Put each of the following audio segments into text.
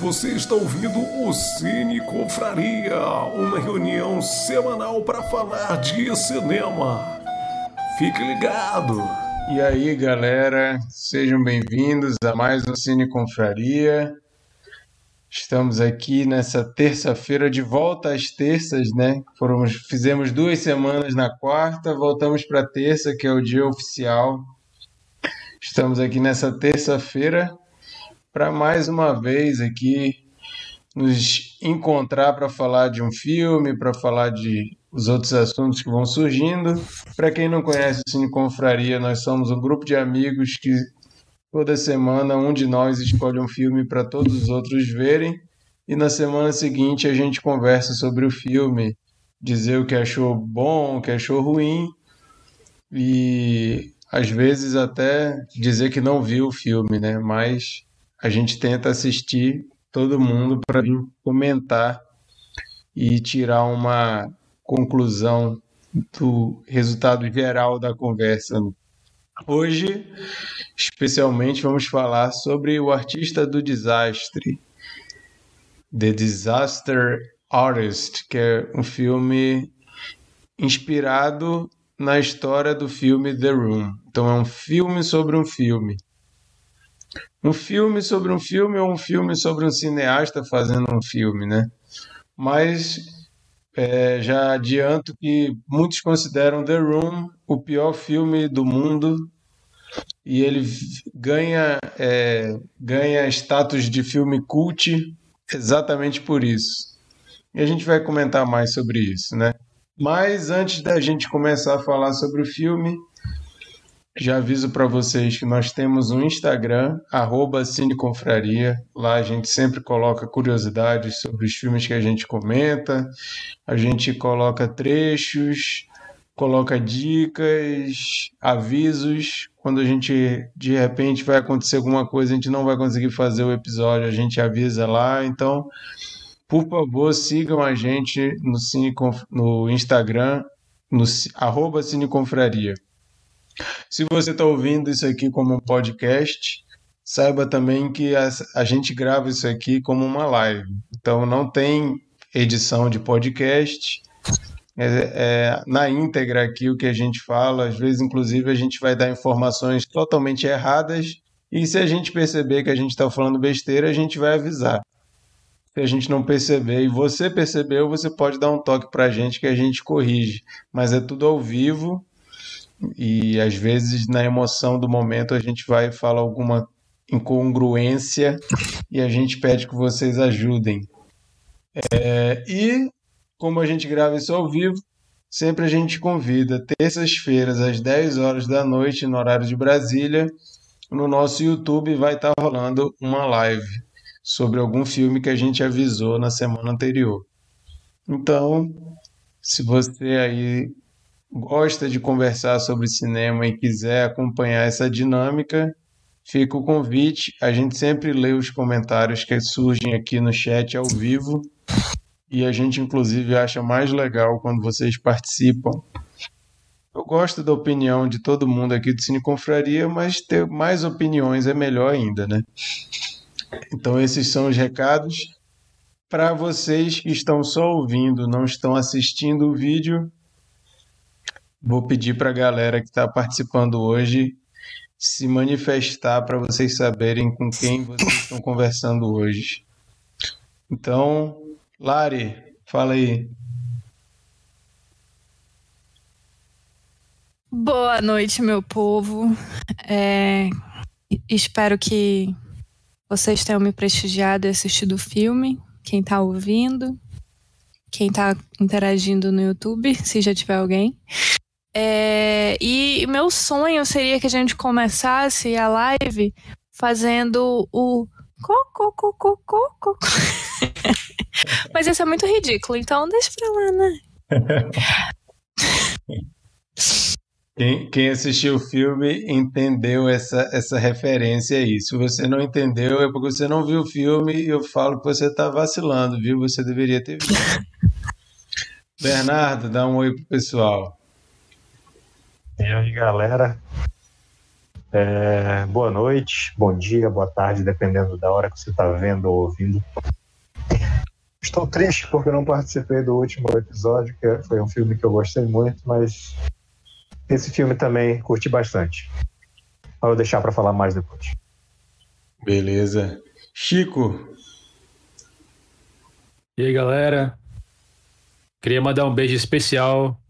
Você está ouvindo o Cine Confraria, uma reunião semanal para falar de cinema. Fique ligado! E aí, galera, sejam bem-vindos a mais um Cine Confraria. Estamos aqui nessa terça-feira, de volta às terças, né? Fomos, fizemos duas semanas na quarta, voltamos para terça, que é o dia oficial. Estamos aqui nessa terça-feira para mais uma vez aqui nos encontrar para falar de um filme, para falar de os outros assuntos que vão surgindo. Para quem não conhece o Cine Confraria, nós somos um grupo de amigos que toda semana um de nós escolhe um filme para todos os outros verem e na semana seguinte a gente conversa sobre o filme, dizer o que achou bom, o que achou ruim e às vezes até dizer que não viu o filme, né? Mas a gente tenta assistir todo mundo para comentar e tirar uma conclusão do resultado geral da conversa. Hoje, especialmente, vamos falar sobre o artista do desastre, The Disaster Artist, que é um filme inspirado na história do filme The Room. Então, é um filme sobre um filme um filme sobre um filme ou um filme sobre um cineasta fazendo um filme, né? Mas é, já adianto que muitos consideram The Room o pior filme do mundo e ele ganha, é, ganha status de filme cult exatamente por isso. E a gente vai comentar mais sobre isso, né? Mas antes da gente começar a falar sobre o filme, já aviso para vocês que nós temos um Instagram, arroba Cineconfraria. Lá a gente sempre coloca curiosidades sobre os filmes que a gente comenta, a gente coloca trechos, coloca dicas, avisos. Quando a gente de repente vai acontecer alguma coisa, a gente não vai conseguir fazer o episódio, a gente avisa lá. Então, por favor, sigam a gente no, Cine, no Instagram, no arroba Cineconfraria. Se você está ouvindo isso aqui como um podcast, saiba também que a, a, gente grava isso aqui como uma live. Então não tem edição de podcast. É, é, na íntegra aqui o que a gente fala, às vezes, inclusive, a gente vai dar informações totalmente erradas. E se a gente perceber que a gente está falando besteira, a gente vai avisar. Se a gente não perceber e você percebeu, você pode dar um toque para a gente que a gente corrige. Mas é tudo ao vivo e às vezes na emoção do momento a gente vai falar alguma incongruência e a gente pede que vocês ajudem. É, e como a gente grava isso ao vivo, sempre a gente convida terças-feiras às 10 horas da noite no horário de Brasília, no nosso YouTube vai estar rolando uma live sobre algum filme que a gente avisou na semana anterior. Então, se você aí gosta de conversar sobre cinema e quiser acompanhar essa dinâmica, fica o convite. A gente sempre lê os comentários que surgem aqui no chat ao vivo e a gente, inclusive, acha mais legal quando vocês participam. Eu gosto da opinião de todo mundo aqui do Cine Confraria, mas ter mais opiniões é melhor ainda, né? Então, esses são os recados. Para vocês que estão só ouvindo, não estão assistindo o vídeo, Vou pedir para a galera que está participando hoje se manifestar para vocês saberem com quem vocês estão conversando hoje. Então, Lari, fala aí. Boa noite, meu povo. É, espero que vocês tenham me prestigiado e assistido o filme. Quem está ouvindo, quem está interagindo no YouTube, se já tiver alguém. É, e meu sonho seria que a gente começasse a live fazendo o co, co, co, Mas isso é muito ridículo, então deixa pra lá, né? Quem, quem, assistiu o filme entendeu essa, essa referência aí. Se você não entendeu, é porque você não viu o filme e eu falo que você está vacilando, viu? Você deveria ter visto. Bernardo, dá um oi pro pessoal. E aí, galera? É, boa noite, bom dia, boa tarde, dependendo da hora que você está vendo ou ouvindo. Estou triste porque não participei do último episódio, que foi um filme que eu gostei muito, mas esse filme também curti bastante. Vou deixar para falar mais depois. Beleza. Chico. E aí, galera? Queria mandar um beijo especial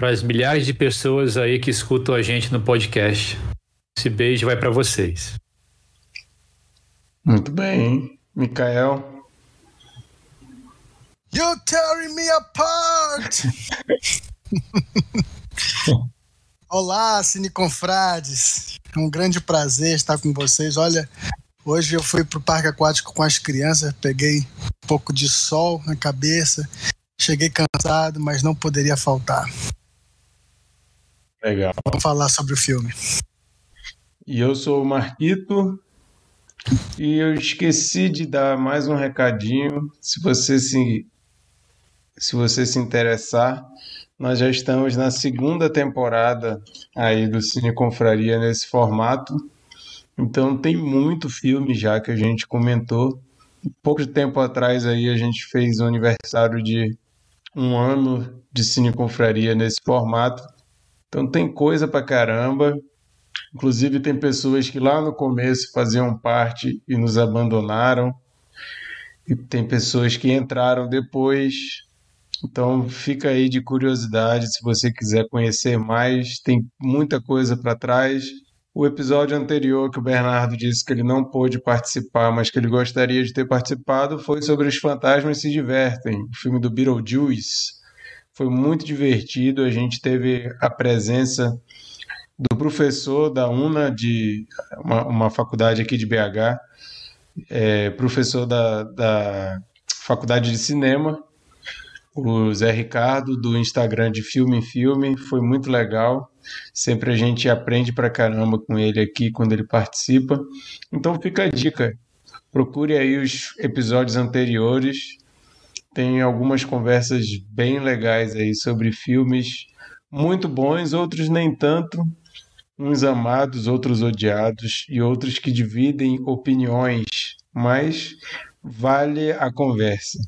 para as milhares de pessoas aí que escutam a gente no podcast. Esse beijo vai para vocês. Muito bem, Mikael. You're tearing me apart! Olá, Cineconfrades. É um grande prazer estar com vocês. Olha, hoje eu fui para o parque aquático com as crianças, peguei um pouco de sol na cabeça, cheguei cansado, mas não poderia faltar. Legal. Vamos falar sobre o filme. E eu sou o Marquito. E eu esqueci de dar mais um recadinho. Se você se se você se interessar, nós já estamos na segunda temporada aí do Cine Confraria nesse formato. Então tem muito filme já que a gente comentou. Pouco tempo atrás aí a gente fez o aniversário de um ano de Cine Confraria nesse formato. Então tem coisa pra caramba. Inclusive tem pessoas que lá no começo faziam parte e nos abandonaram. E tem pessoas que entraram depois então fica aí de curiosidade se você quiser conhecer mais, tem muita coisa para trás. O episódio anterior que o Bernardo disse que ele não pôde participar, mas que ele gostaria de ter participado, foi sobre Os Fantasmas Se Divertem, o filme do Beetlejuice. Foi muito divertido, a gente teve a presença do professor da UNA, de uma, uma faculdade aqui de BH, é, professor da, da Faculdade de Cinema, o Zé Ricardo do Instagram de Filme em Filme, foi muito legal. Sempre a gente aprende pra caramba com ele aqui quando ele participa. Então fica a dica. Procure aí os episódios anteriores. Tem algumas conversas bem legais aí sobre filmes muito bons, outros nem tanto. Uns amados, outros odiados e outros que dividem opiniões, mas vale a conversa.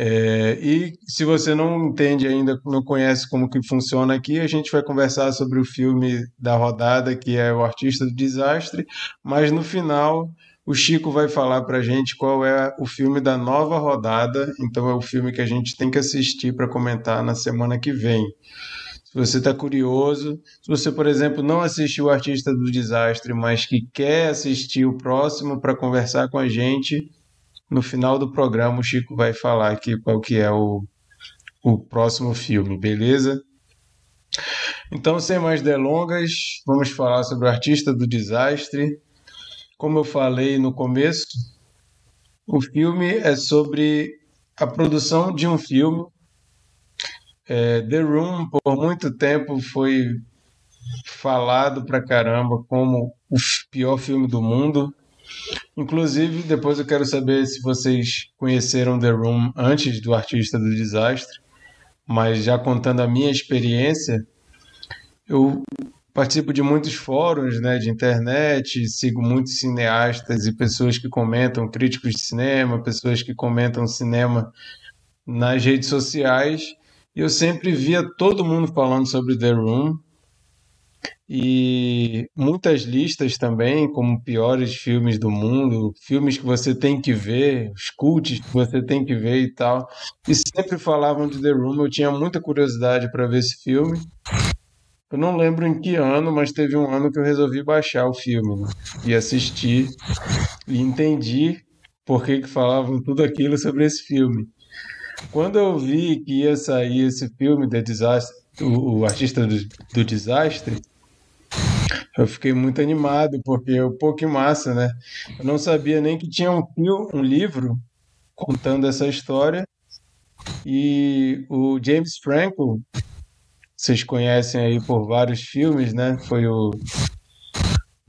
É, e se você não entende ainda, não conhece como que funciona aqui, a gente vai conversar sobre o filme da rodada, que é O Artista do Desastre, mas no final o Chico vai falar para a gente qual é o filme da nova rodada, então é o filme que a gente tem que assistir para comentar na semana que vem. Se você está curioso, se você, por exemplo, não assistiu O Artista do Desastre, mas que quer assistir o próximo para conversar com a gente, no final do programa, o Chico vai falar aqui qual que é o, o próximo filme, beleza? Então, sem mais delongas, vamos falar sobre o Artista do Desastre. Como eu falei no começo, o filme é sobre a produção de um filme. É, The Room, por muito tempo, foi falado pra caramba como o pior filme do mundo. Inclusive, depois eu quero saber se vocês conheceram The Room antes do Artista do Desastre, mas já contando a minha experiência, eu participo de muitos fóruns né, de internet, sigo muitos cineastas e pessoas que comentam, críticos de cinema, pessoas que comentam cinema nas redes sociais, e eu sempre via todo mundo falando sobre The Room, e muitas listas também, como piores filmes do mundo, filmes que você tem que ver, os cults que você tem que ver e tal. E sempre falavam de The Room, eu tinha muita curiosidade para ver esse filme. Eu não lembro em que ano, mas teve um ano que eu resolvi baixar o filme né? e assistir e entendi por que, que falavam tudo aquilo sobre esse filme. Quando eu vi que ia sair esse filme, The Disaster, o, o Artista do, do Desastre, eu fiquei muito animado, porque o pô, que massa, né? Eu não sabia nem que tinha um, um livro contando essa história. E o James Franco, vocês conhecem aí por vários filmes, né? Foi o,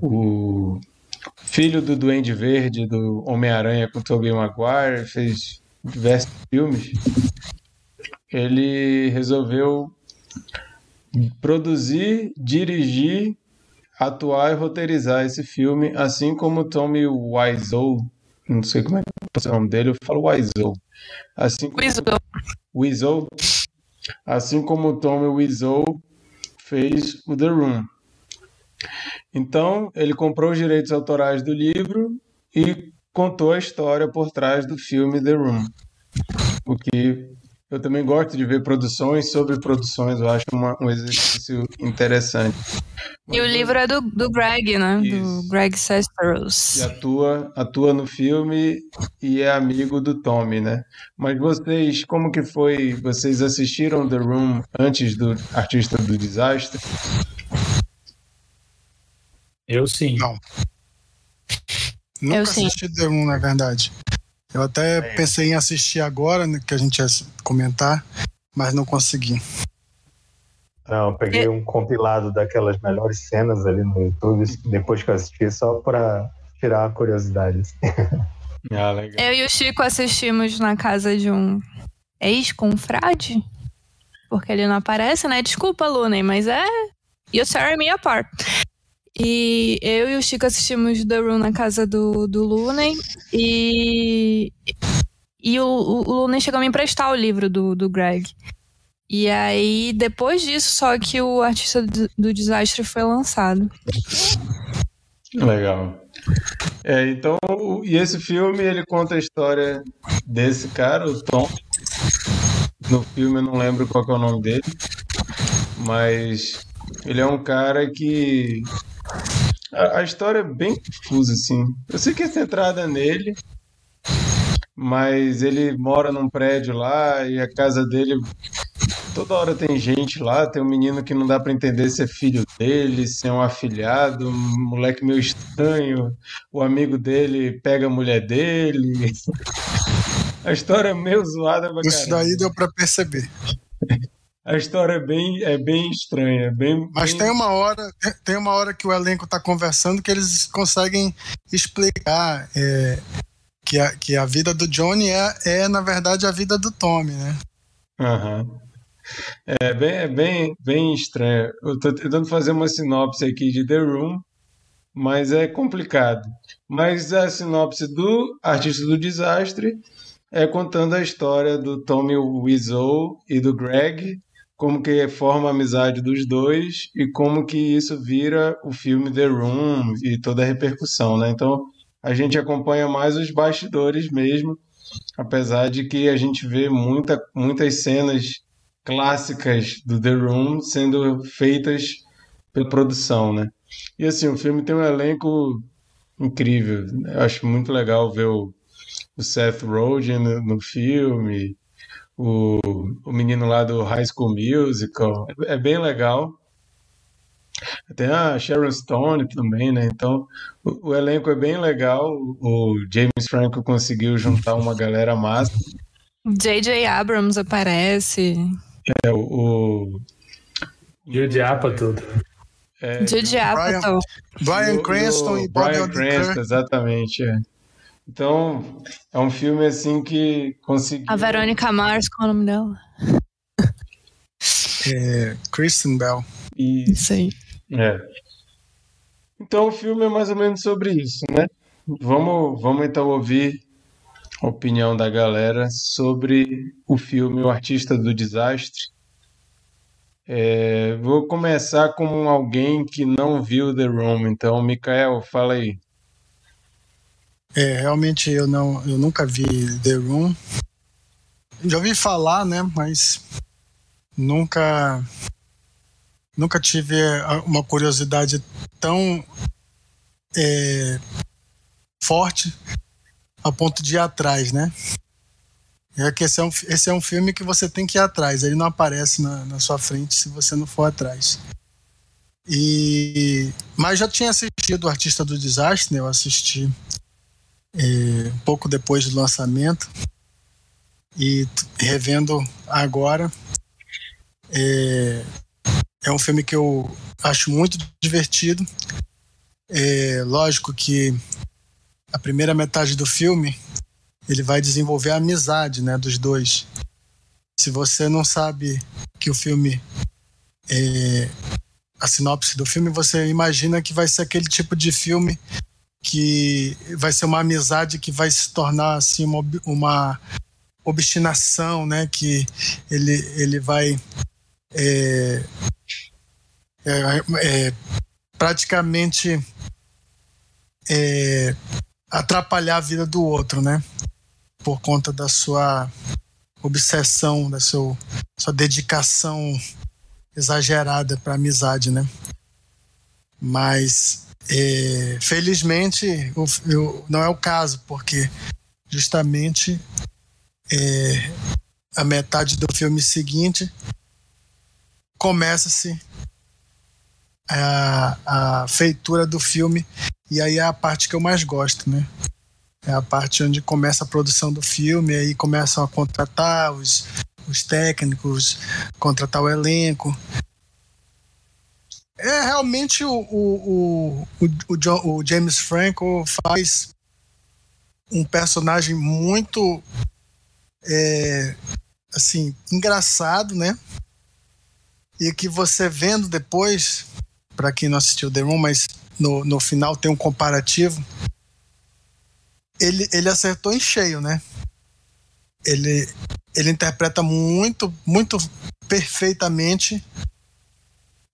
o filho do Duende Verde, do Homem-Aranha com Tobey Maguire, fez diversos filmes. Ele resolveu produzir, dirigir, atuar e roteirizar esse filme, assim como Tommy Wiseau, não sei como é que é o nome dele, eu falo Wiseau. Assim como, Wiseau. Wiseau, assim como Tommy Wiseau fez o The Room. Então, ele comprou os direitos autorais do livro e contou a história por trás do filme The Room. O que eu também gosto de ver produções sobre produções, eu acho uma, um exercício interessante. E o livro é do, do Greg, né? Isso. Do Greg Sestros. E atua, atua no filme e é amigo do Tommy, né? Mas vocês, como que foi? Vocês assistiram The Room antes do Artista do Desastre? Eu sim. Não. Nunca Eu sim. assisti The Room, na verdade. Eu até pensei em assistir agora, né, que a gente ia comentar, mas não consegui. Não, eu peguei um compilado daquelas melhores cenas ali no YouTube, depois que eu assisti, só pra tirar a curiosidade. Ah, legal. Eu e o Chico assistimos na casa de um ex-confrade. Porque ele não aparece, né? Desculpa, Lunen, mas é. You tear me apart. E eu e o Chico assistimos The Room na casa do, do Lunen. E. E o, o, Lunen chegou a me emprestar o livro do, do Greg. E aí, depois disso, só que o Artista do, Desastre foi lançado. Legal. É, então, e esse filme, ele conta a história desse cara, o Tom. No filme eu não lembro qual é o nome dele, mas ele é um cara que a, a história é bem confusa assim. Eu sei que é centrada nele, mas ele mora num prédio lá e a casa dele toda hora tem gente lá, tem um menino que não dá pra entender se é filho dele, se é um afilhado, um moleque meio estranho, o amigo dele pega a mulher dele. A história é meio zoada pra Isso daí deu pra perceber. A história é bem, é bem estranha, é bem, Mas bem- tem uma hora, tem uma hora que o elenco tá conversando que eles conseguem explicar é, que, a, que a vida do Johnny é, é, na verdade, a vida do Tommy, né? Aham. É bem, é bem, bem estranho. Eu tô tentando fazer uma sinopse aqui de The Room, mas é complicado. Mas a sinopse do Artista do Desastre é contando a história do Tommy Wiseau e do Greg, como que forma a amizade dos dois e como que isso vira o filme The Room e toda a repercussão, né? Então a gente acompanha mais os bastidores mesmo, apesar de que a gente vê muita, muitas cenas clássicas do The Room sendo feitas pela produção, né? E assim, o filme tem um elenco incrível. Eu acho muito legal ver o, o Seth Rogen no, no filme, o, o menino lá do High School Musical. É bem legal. Tem a Sharon Stone também, né? Então, o, o elenco é bem legal. O James Franco conseguiu juntar uma galera massa. J.J. Abrams aparece. É, o, E diabo tudo. é, Jude Apatow. Brian o- Cranston o e Odenkirk. Cranston, exatamente. é. Então, é um filme assim que conseguiu. A Verônica Mars, qual é o nome dela? É, Kristen Bell. E, Isso aí. é. Então, o filme é mais ou menos sobre isso, né? Vamos, vamos então ouvir a opinião da galera sobre o filme O Artista do Desastre. É, vou começar com alguém que não viu The Room. Então, Mikael, fala aí. É, realmente eu não, eu nunca vi The Room. Já ouvi falar, né? Mas nunca, nunca tive uma curiosidade tão é, forte a ponto de ir atrás, né? É que esse é, um, esse é um filme que você tem que ir atrás. Ele não aparece na, na sua frente se você não for atrás. E mas já tinha assistido o Artista do Desastre, né? Eu assisti é, pouco depois do lançamento e revendo agora. É, é um filme que eu acho muito divertido. É lógico que a primeira metade do filme ele vai desenvolver a amizade né dos dois. Se você não sabe que o filme é, a sinopse do filme, você imagina que vai ser aquele tipo de filme que vai ser uma amizade que vai se tornar assim uma, uma obstinação, né? Que ele, ele vai é, é, é, praticamente é, atrapalhar a vida do outro, né? Por conta da sua obsessão, da sua, sua dedicação exagerada para amizade, né? Mas é, felizmente o, eu, não é o caso, porque justamente é, a metade do filme seguinte começa-se a, a feitura do filme e aí é a parte que eu mais gosto, né? É a parte onde começa a produção do filme, aí começam a contratar os, os técnicos, contratar o elenco. É realmente o, o, o, o, o James Franco faz um personagem muito é, assim engraçado, né? E que você vendo depois, para quem não assistiu The Room, mas no, no final tem um comparativo. Ele, ele acertou em cheio, né? Ele, ele interpreta muito, muito perfeitamente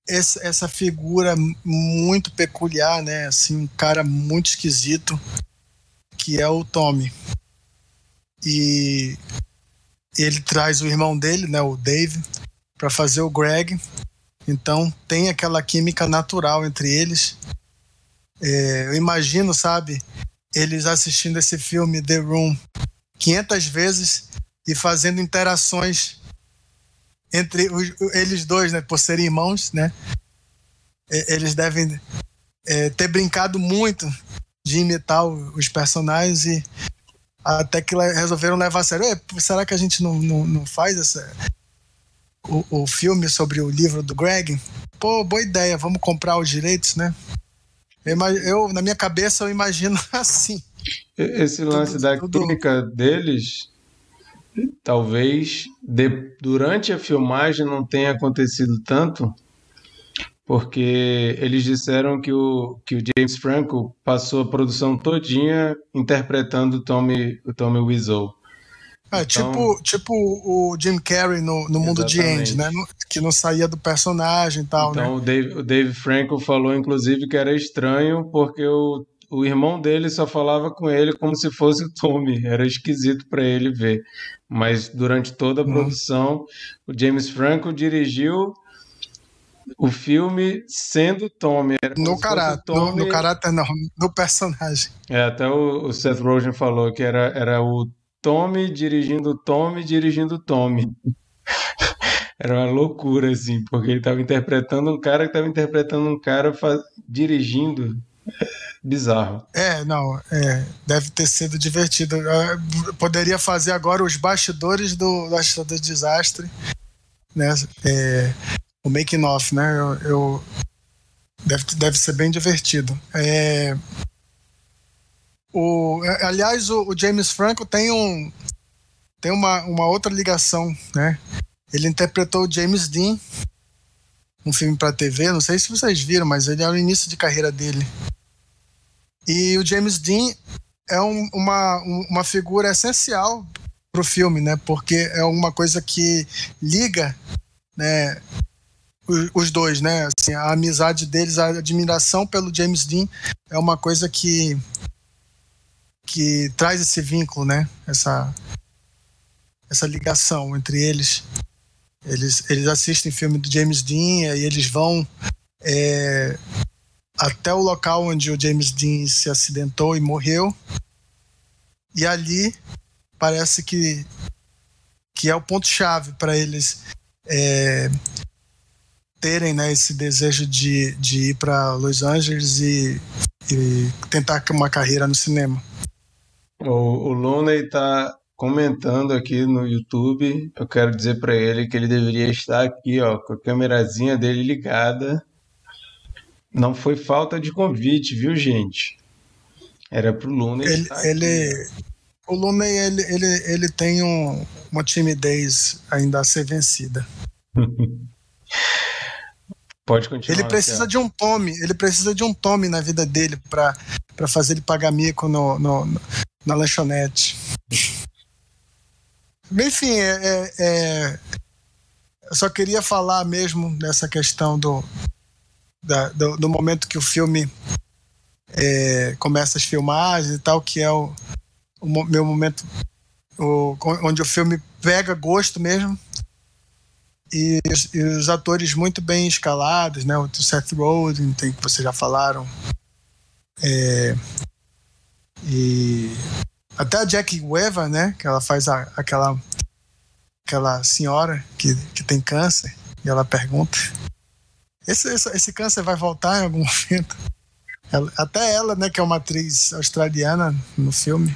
essa, essa figura muito peculiar, né? Assim, um cara muito esquisito, que é o Tommy. E ele traz o irmão dele, né, o Dave, para fazer o Greg. Então tem aquela química natural entre eles. É, eu imagino, sabe, eles assistindo esse filme The Room 500 vezes e fazendo interações entre os, eles dois, né, por serem irmãos, né? Eles devem é, ter brincado muito de imitar os personagens e até que resolveram levar a sério. Será que a gente não, não, não faz essa, o, o filme sobre o livro do Greg? Pô, boa ideia, vamos comprar os direitos, né? Eu, eu na minha cabeça, eu imagino assim. Esse lance tudo, da tudo... química deles, talvez de, durante a filmagem não tenha acontecido tanto, porque eles disseram que o, que o James Franco passou a produção todinha interpretando o Tommy, o Tommy Wiseau. É, então, tipo, tipo o Jim Carrey no, no mundo de Andy, né? Que não saía do personagem e tal, então, né? o Dave, o Dave Franco falou, inclusive, que era estranho porque o, o irmão dele só falava com ele como se fosse o Tommy. Era esquisito para ele ver. Mas durante toda a hum. produção, o James Franco dirigiu o filme sendo Tommy. no caráter, Tommy... no, no, caráter não, no personagem. É, até o, o, Seth Rogen falou que era, era o Tommy dirigindo Tommy dirigindo Tommy. era uma loucura, assim, porque ele estava interpretando um cara que estava interpretando um cara faz... dirigindo. Bizarro. É, não, é, deve ter sido divertido. Eu poderia fazer agora os bastidores do, do, do desastre, né? É, o making off, né? Eu, eu, deve, deve ser bem divertido. É, o, aliás, o, o, James Franco tem um tem uma, uma outra ligação, né? Ele interpretou o James Dean, um filme para TV. Não sei se vocês viram, mas ele é o início de carreira dele. E o James Dean é um, uma, uma figura essencial pro filme, né? Porque é uma coisa que liga, né? os dois, né? Assim, a amizade deles, a admiração pelo James Dean é uma coisa que que traz esse vínculo, né? Essa essa ligação entre eles. Eles eles assistem filme do James Dean e eles vão é, até o local onde o James Dean se acidentou e morreu. E ali parece que que é o ponto chave para eles é, terem né, esse desejo de, de ir para Los Angeles e, e, tentar uma carreira no cinema. O, o Looney está comentando aqui no YouTube. Eu quero dizer para ele que ele deveria estar aqui, ó, com a câmerazinha dele ligada. Não foi falta de convite, viu, gente? Era pro Looney ele, ele O Looney, ele, ele, ele tem um, uma timidez ainda a ser vencida. Pode continuar. Ele precisa de um tome, ele precisa de um tome na vida dele para fazer ele pagar mico no, no, na lanchonete. Enfim, é, é, é, eu só queria falar mesmo dessa questão do, da, do, do, momento que o filme é, começa as filmagens e tal, que é o, o meu momento o, onde o filme pega gosto mesmo e, e, os atores muito bem escalados, né? O Seth Rogen, tem que vocês já falaram. É, e até a Jack Weaver, né? Que ela faz a, aquela aquela senhora que, que tem câncer e ela pergunta: esse, esse, esse câncer vai voltar em algum momento? Ela, até ela, né? Que é uma atriz australiana no filme.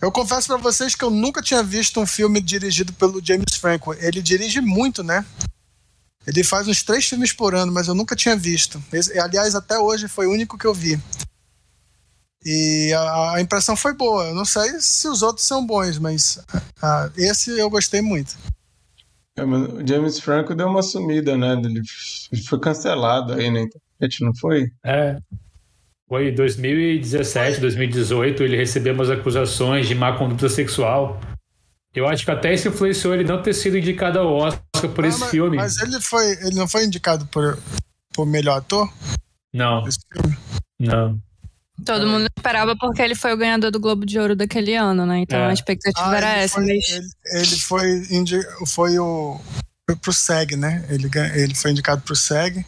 Eu confesso para vocês que eu nunca tinha visto um filme dirigido pelo James Franco. Ele dirige muito, né? Ele faz uns três filmes por ano, mas eu nunca tinha visto. Esse, aliás, até hoje foi o único que eu vi. E a, a impressão foi boa. Eu não sei se os outros são bons, mas a, esse eu gostei muito. É, o James Franco deu uma sumida, né? Ele foi cancelado aí na internet, não foi? É, foi em 2017, 2018, ele recebeu umas acusações de má conduta sexual. Eu acho que até isso influenciou ele não ter sido indicado ao Oscar por ah, esse mas, filme. Mas ele, foi, ele não foi indicado por, por melhor ator? Não. Não. Todo mundo esperava porque ele foi o ganhador do Globo de Ouro daquele ano, né? Então é. a expectativa ah, era essa. Foi, mas... Ele, ele foi, indi foi o foi pro SEG, né? Ele, ele foi indicado pro SEG.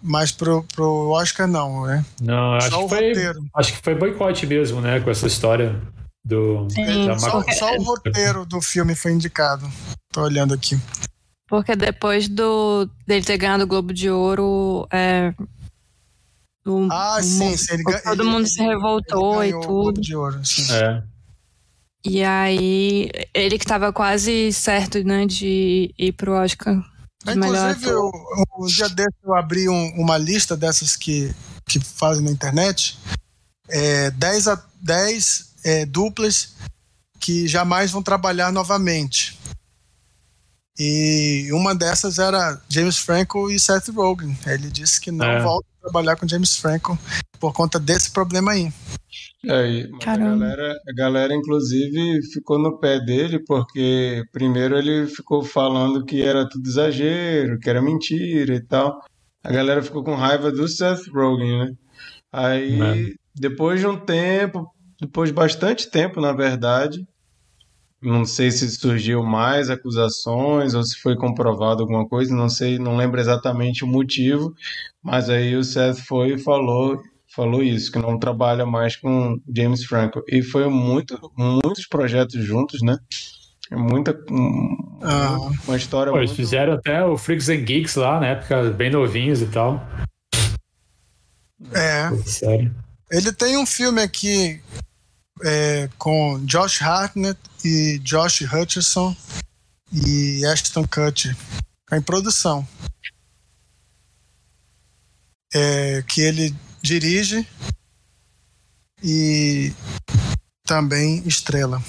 Mas pro, pro Oscar não, né? Não, acho só que, foi, roteiro. acho que foi boicote mesmo, né? Com essa história do. Sim, só, só, o roteiro do filme foi indicado. Tô olhando aqui. Porque depois do dele ter ganhado o Globo de Ouro, é, o, ah, o sim, sim ele, todo ele, mundo se revoltou e tudo. De ouro, sim. É. E aí, ele que tava quase certo, né, de ir pro Oscar Inclusive, eu, um dia desse eu abri um, uma lista dessas que, que fazem na internet. 10 é, a 10 é, duplas que jamais vão trabalhar novamente. E uma dessas era James Franco e Seth Rogen. Ele disse que não é. volta trabalhar com James Franco por conta desse problema aí. É, a galera, a galera, inclusive, ficou no pé dele, porque primeiro ele ficou falando que era tudo exagero, que era mentira e tal. A galera ficou com raiva do Seth Rogen, né? Aí, é. depois de um tempo, depois de bastante tempo, na verdade, não sei se surgiu mais acusações ou se foi comprovado alguma coisa, não sei, não lembro exatamente o motivo, mas aí o Seth foi e falou falou isso, que não trabalha mais com James Franco. E foi muito, muitos projetos juntos, né? É muita. Ah. Uma história Pô, muito... Eles fizeram até o Freaks and Geeks lá, na época, bem novinhos e tal. É. Sério. Ele tem um filme aqui é, com Josh Hartnett e Josh Hutcherson e Ashton Kutcher. Tá em produção. É, que ele dirige e também estrela.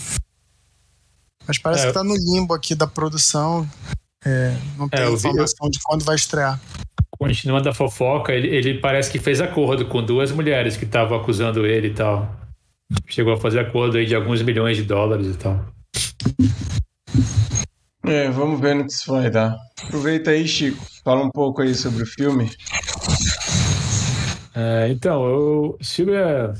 Mas parece é, que tá no limbo aqui da produção. É, não tem é, informação vi, de quando vai estrear. Continuando a fofoca, ele, ele, parece que fez acordo com duas mulheres que estavam acusando ele e tal. Chegou a fazer acordo aí de alguns milhões de dólares e tal. É, vamos ver no que isso vai dar. Aproveita aí, Chico. Fala um pouco aí sobre o filme. É, então, eu, filme é,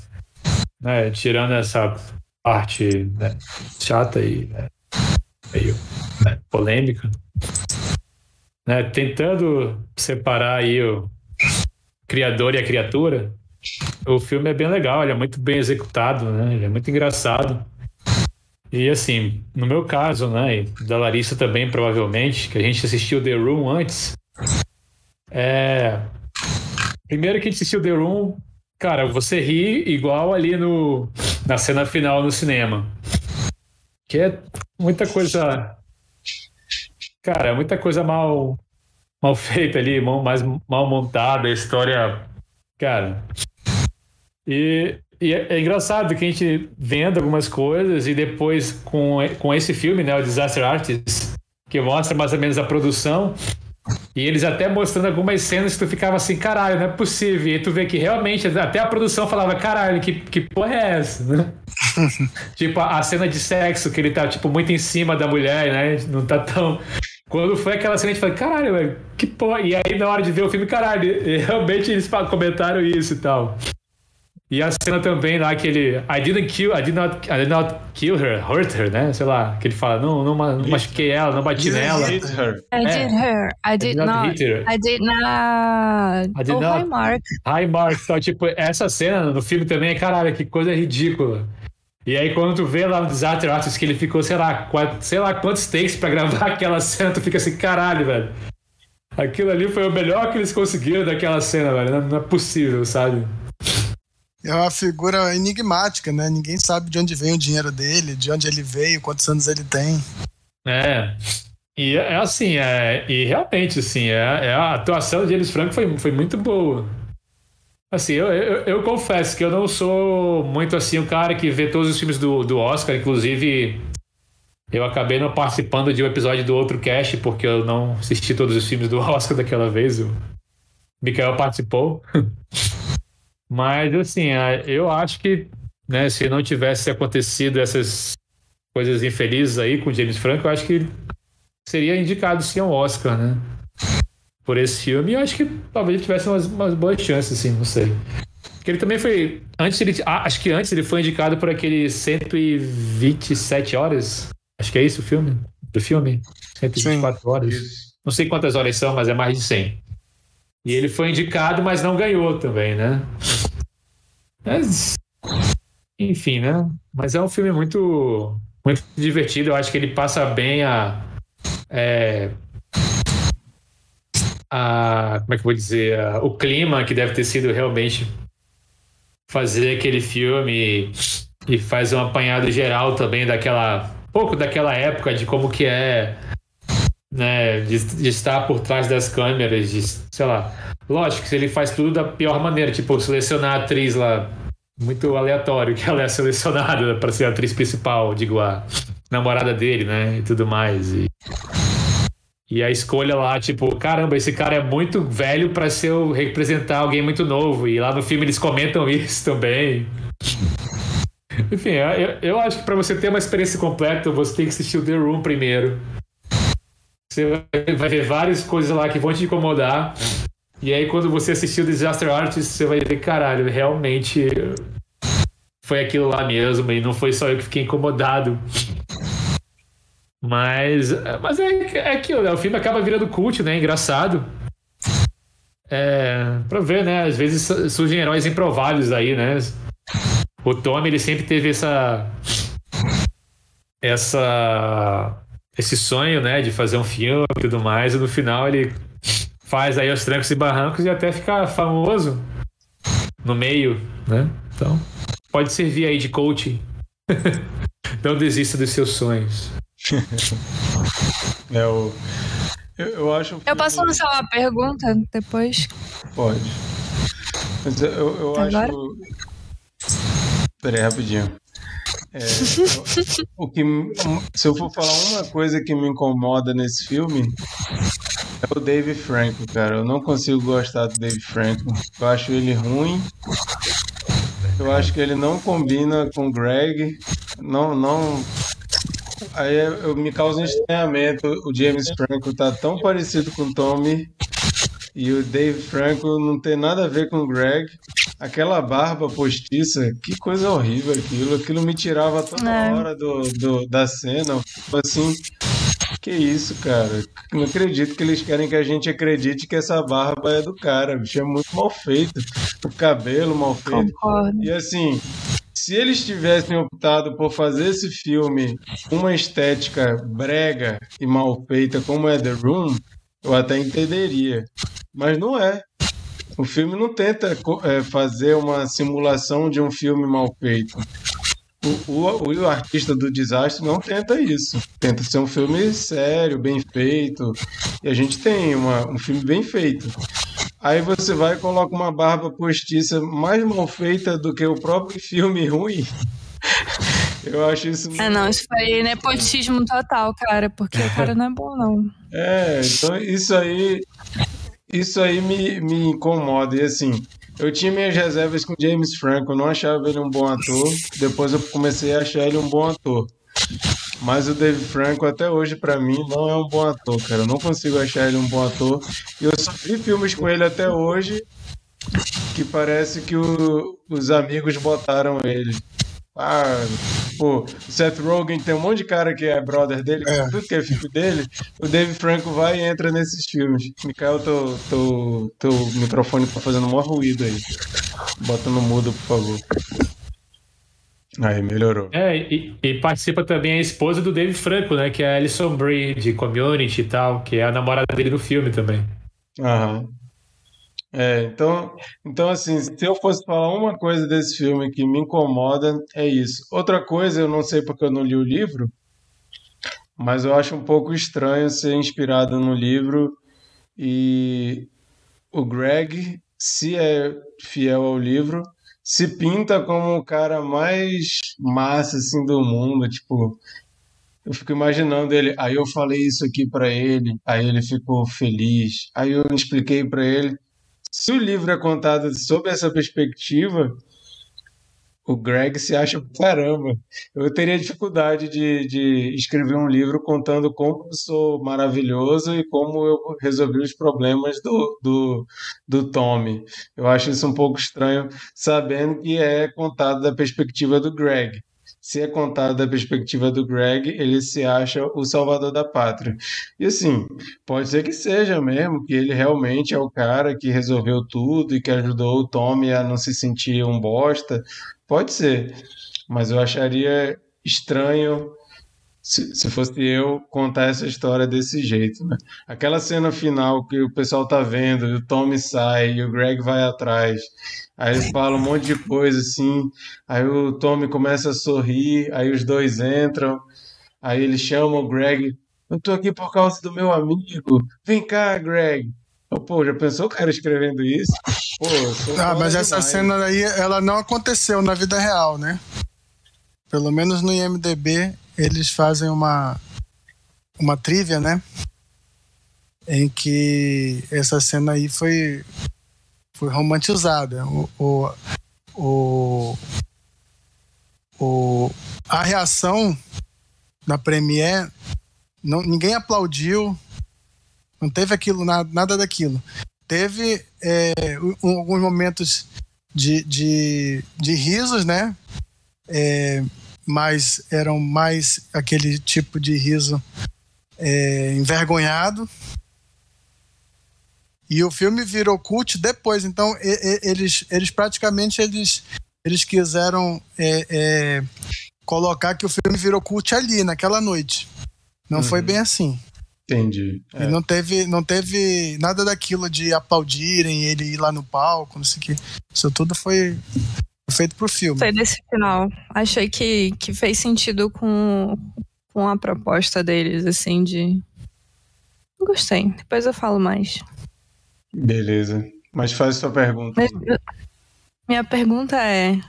né, tirando essa parte né, chata e né, meio né, polêmica, né, tentando separar aí o criador e a criatura, o filme é bem legal, ele é muito bem executado, né, ele é muito engraçado. E assim, no meu caso, né, e da Larissa também provavelmente, que a gente assistiu The Room antes, é, Primeiro que a gente assistiu The Room, cara, você ri igual ali no, na cena final no cinema. Que é muita coisa. Cara, muita coisa mal, mal feita ali, mais mal montada, a história. Cara. E, e é, é, engraçado que a gente vendo algumas coisas e depois com, com esse filme, né, o Disaster Artist, que mostra mais ou menos a produção, E eles até mostrando algumas cenas que tu ficava assim, caralho, não é possível. E tu vê que realmente, até a produção falava, caralho, que, que porra é essa, né? tipo, a, a, cena de sexo, que ele tá, tipo, muito em cima da mulher, né? Não tá tão. Quando foi aquela cena, a gente falou, caralho, velho, que porra. E aí, na hora de ver o filme, caralho, realmente eles comentaram isso e tal. E a cena também lá que ele. I didn't kill, I did not, I did not kill her, hurt her, né? Sei lá, que ele fala, não, não, não machuquei ela, não bati nela. Hit her. I é. did her. I did, I did not, not hit her. I did not. I did oh, not. Hi, Mark. Hi, Mark. Então, tipo, essa cena no filme também é, caralho, que coisa ridícula. E aí, quando tu vê lá no Disaster Artist que ele ficou, sei lá, quatro, sei lá quantos takes pra gravar aquela cena, tu fica assim, caralho, velho. Aquilo ali foi o melhor que eles conseguiram daquela cena, velho. Não, não é possível, sabe? É uma figura enigmática, né? Ninguém sabe de onde vem o dinheiro dele, de onde ele veio, quantos anos ele tem. É. E é, é assim, é, e realmente, assim, é, é a atuação de James Franco foi, foi muito boa. Assim, eu, eu, eu, confesso que eu não sou muito assim o cara que vê todos os filmes do, do Oscar, inclusive eu acabei não participando de um episódio do outro cast porque eu não assisti todos os filmes do Oscar daquela vez. O Mikael participou. Mas, assim, eu acho que né, se não tivesse acontecido essas coisas infelizes aí com o James Franco, eu acho que seria indicado sim ao Oscar, né? Por esse filme. E eu acho que talvez ele tivesse umas, umas boas chances, assim, não sei. Porque ele também foi. Antes ele. Ah, acho que antes ele foi indicado por aquele 127 horas. Acho que é isso o filme? Do filme? 124 sim, horas. Isso. Não sei quantas horas são, mas é mais de 100. E ele foi indicado, mas não ganhou também, né? Mas, enfim, né? Mas é um filme muito, muito divertido. Eu acho que ele passa bem a. É, a como é que eu vou dizer? A, o clima que deve ter sido realmente fazer aquele filme e, e faz um apanhado geral também daquela. pouco daquela época de como que é né, de, de, estar por trás das câmeras, de, sei lá. Lógico que ele faz tudo da pior maneira, tipo, selecionar a atriz lá, muito aleatório que ela é selecionada para ser a atriz principal, digo, a namorada dele, né, e tudo mais. E, e a escolha lá, tipo, caramba, esse cara é muito velho para ser representar alguém muito novo. E lá no filme eles comentam isso também. Enfim, eu, eu acho que para você ter uma experiência completa, você tem que assistir o The Room primeiro. Você vai ver várias coisas lá que vão te incomodar. E aí, quando você assistiu Disaster Artist, você vai ver, caralho, realmente foi aquilo lá mesmo. E não foi só eu que fiquei incomodado. Mas, mas é, é aquilo, né? O filme acaba virando cult, né? Engraçado. É, pra ver, né? Às vezes surgem heróis improváveis aí, né? O Tommy, ele sempre teve essa. Essa esse sonho, né, de fazer um filme e tudo mais, e no final ele faz aí os trancos e barrancos e até fica famoso no meio, né? Então, pode servir aí de coaching. Não desista dos seus sonhos. é, o... eu, eu acho que... Eu posso lançar uma pergunta depois? Pode. Mas eu, eu Agora? acho... Peraí, rapidinho. É, o que, se eu for falar uma coisa que me incomoda nesse filme, é o Dave Franco, cara. Eu não consigo gostar do Dave Franco. Eu acho ele ruim. Eu acho que ele não combina com o Greg. Não, não. Aí eu, me causa um estranhamento. O James Franco tá tão parecido com o Tommy e o Dave Franco não tem nada a ver com o Greg. Aquela barba postiça, que coisa horrível aquilo. Aquilo me tirava toda é. hora do, do, da cena. Assim, que isso, cara? Não acredito que eles querem que a gente acredite que essa barba é do cara. Bicho, é muito mal feito. O cabelo mal feito. Concordo. E assim, se eles tivessem optado por fazer esse filme uma estética brega e mal feita como é The Room, eu até entenderia. Mas não é. O filme não tenta é, fazer uma simulação de um filme mal feito. O, o, o, artista do desastre não tenta isso. Tenta ser um filme sério, bem feito. E a gente tem uma, um filme bem feito. Aí você vai e coloca uma barba postiça mais mal feita do que o próprio filme ruim. Eu acho isso. É, não, isso foi nepotismo total, cara, porque o cara não é bom, não. É, então isso aí. Isso aí me, me incomoda. E assim, eu tinha minhas reservas com James Franco, eu não achava ele um bom ator. Depois eu comecei a achar ele um bom ator. Mas o Dave Franco, até hoje, para mim, não é um bom ator, cara. Eu não consigo achar ele um bom ator. E eu só vi filmes com ele até hoje que parece que o, os amigos botaram ele. Ah, pô, o Seth Rogen tem um monte de cara que é brother dele, é. tudo que é filho dele. O Dave Franco vai e entra nesses filmes. Mikael, teu, teu, teu microfone tá fazendo um maior ruído aí. Bota no mudo, por favor. Aí, melhorou. É, e, e, participa também a esposa do Dave Franco, né? Que é a Alison Brie, de Community e tal, que é a namorada dele no filme também. Aham. É, então, então, assim, se eu fosse falar uma coisa desse filme que me incomoda, é isso. Outra coisa, eu não sei porque eu não li o livro, mas eu acho um pouco estranho ser inspirado no livro e o Greg, se é fiel ao livro, se pinta como o cara mais massa assim do mundo, tipo, eu fico imaginando ele, aí eu falei isso aqui para ele, aí ele ficou feliz, aí eu expliquei para ele se o livro é contado sob essa perspectiva, o Greg se acha caramba. Eu teria dificuldade de, de escrever um livro contando como eu sou maravilhoso e como eu resolvi os problemas do, do, do Tommy. Eu acho isso um pouco estranho, sabendo que é contado da perspectiva do Greg se é contado da perspectiva do Greg, ele se acha o salvador da pátria. E assim, pode ser que seja mesmo, que ele realmente é o cara que resolveu tudo e que ajudou o Tommy a não se sentir um bosta. Pode ser. Mas eu acharia estranho se, se fosse eu contar essa história desse jeito, né? Aquela cena final que o pessoal tá vendo, o Tommy sai e o Greg vai atrás. Aí eles falam um monte de coisa assim. Aí o Tommy começa a sorrir, aí os dois entram. Aí ele chama o Greg. Eu tô aqui por causa do meu amigo. Vem cá, Greg. Pô, já pensou o cara escrevendo isso? Pô, ah, mas essa demais. cena aí, ela não aconteceu na vida real, né? Pelo menos no IMDB, eles fazem uma, uma trivia, né? Em que essa cena aí foi, foi romantizada. O, o, o, o, a reação na Premiere, não, ninguém aplaudiu, não teve aquilo, nada, nada daquilo. Teve é, alguns momentos de, de, de risos, né? É, mas eram mais aquele tipo de riso é, envergonhado. E o filme virou cult depois, então e, e, eles, eles praticamente eles, eles quiseram é, é, colocar que o filme virou cult ali, naquela noite. Não uhum. foi bem assim. Entendi. É. Não teve, não teve nada daquilo de aplaudirem ele ir lá no palco, não sei o que. Isso tudo foi feito pro filme. Foi desse final. Achei que, que fez sentido com, com a proposta deles, assim, de. Gostei. Depois eu falo mais. Beleza. Mas faz sua pergunta. Minha pergunta é: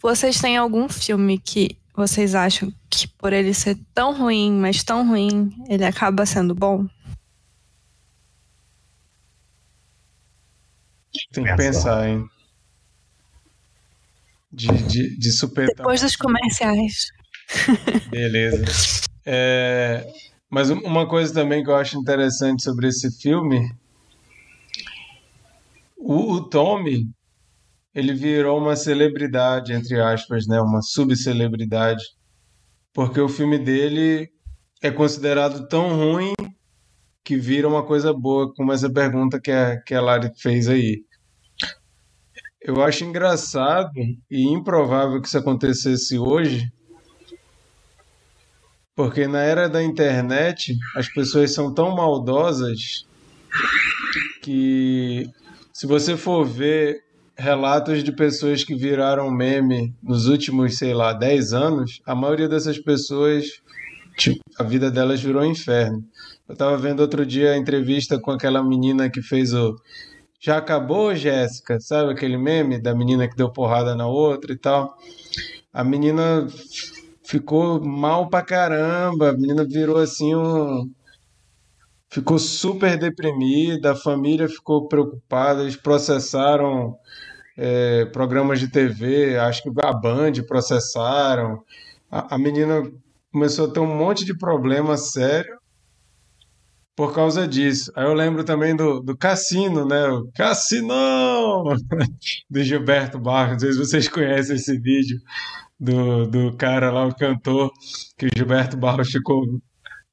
vocês têm algum filme que vocês acham que por ele ser tão ruim, mas tão ruim, ele acaba sendo bom? Tem que pensar, hein? de, de, de superar. Depois dos comerciais. Beleza. É, mas uma coisa também que eu acho interessante sobre esse filme, o, o Tommy, ele virou uma celebridade, entre aspas, né? uma subcelebridade, porque o filme dele é considerado tão ruim que vira uma coisa boa, como essa pergunta que a, que a Lari fez aí. Eu acho engraçado e improvável que isso acontecesse hoje, porque na era da internet as pessoas são tão maldosas que se você for ver relatos de pessoas que viraram meme nos últimos, sei lá, 10 anos, a maioria dessas pessoas, tipo, a vida delas virou um inferno. Eu estava vendo outro dia a entrevista com aquela menina que fez o já acabou, Jéssica? Sabe aquele meme da menina que deu porrada na outra e tal? a menina ficou mal pra caramba, a menina virou assim um. Ficou super deprimida, a família ficou preocupada, eles processaram é, programas de TV, acho que a Band processaram. A, a menina começou a ter um monte de problema sério por causa disso. Aí eu lembro também do, do Cassino, né? O Cassinão! do Gilberto Barros. Não sei se vocês conhecem esse vídeo do, do cara lá, o cantor, que o Gilberto Barros ficou.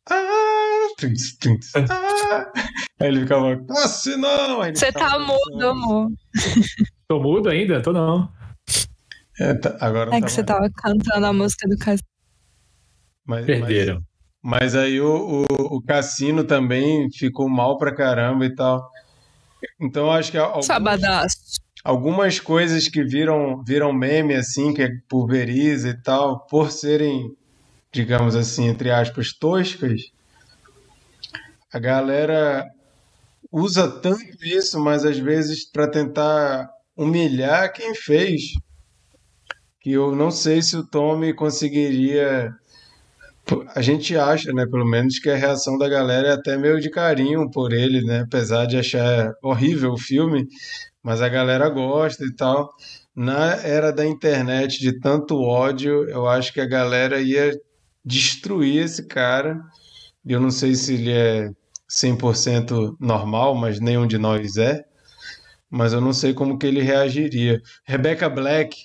Ah, trins, trins, ah. Aí ele ficava, Cassinão! Você tá mudo, amor. Tô mudo ainda? Tô não. É, tá, agora é tá que você mais. tava cantando a música do Cassino. Mas, Perderam. Mas, mas aí o, o, o Cassino também ficou mal pra caramba e tal. Então eu acho que alguns, Sabadaço. Algumas coisas que viram, viram meme, assim, que é pulveriza e tal, por serem, digamos assim, entre aspas, toscas, a galera usa tanto isso, mas às vezes para tentar humilhar quem fez, que eu não sei se o Tommy conseguiria. A gente acha, né, pelo menos, que a reação da galera é até meio de carinho por ele, né, apesar de achar horrível o filme, mas a galera gosta e tal. Na era da internet de tanto ódio, eu acho que a galera ia destruir esse cara. Eu não sei se ele é 100% normal, mas nenhum de nós é. Mas eu não sei como que ele reagiria. Rebecca Black,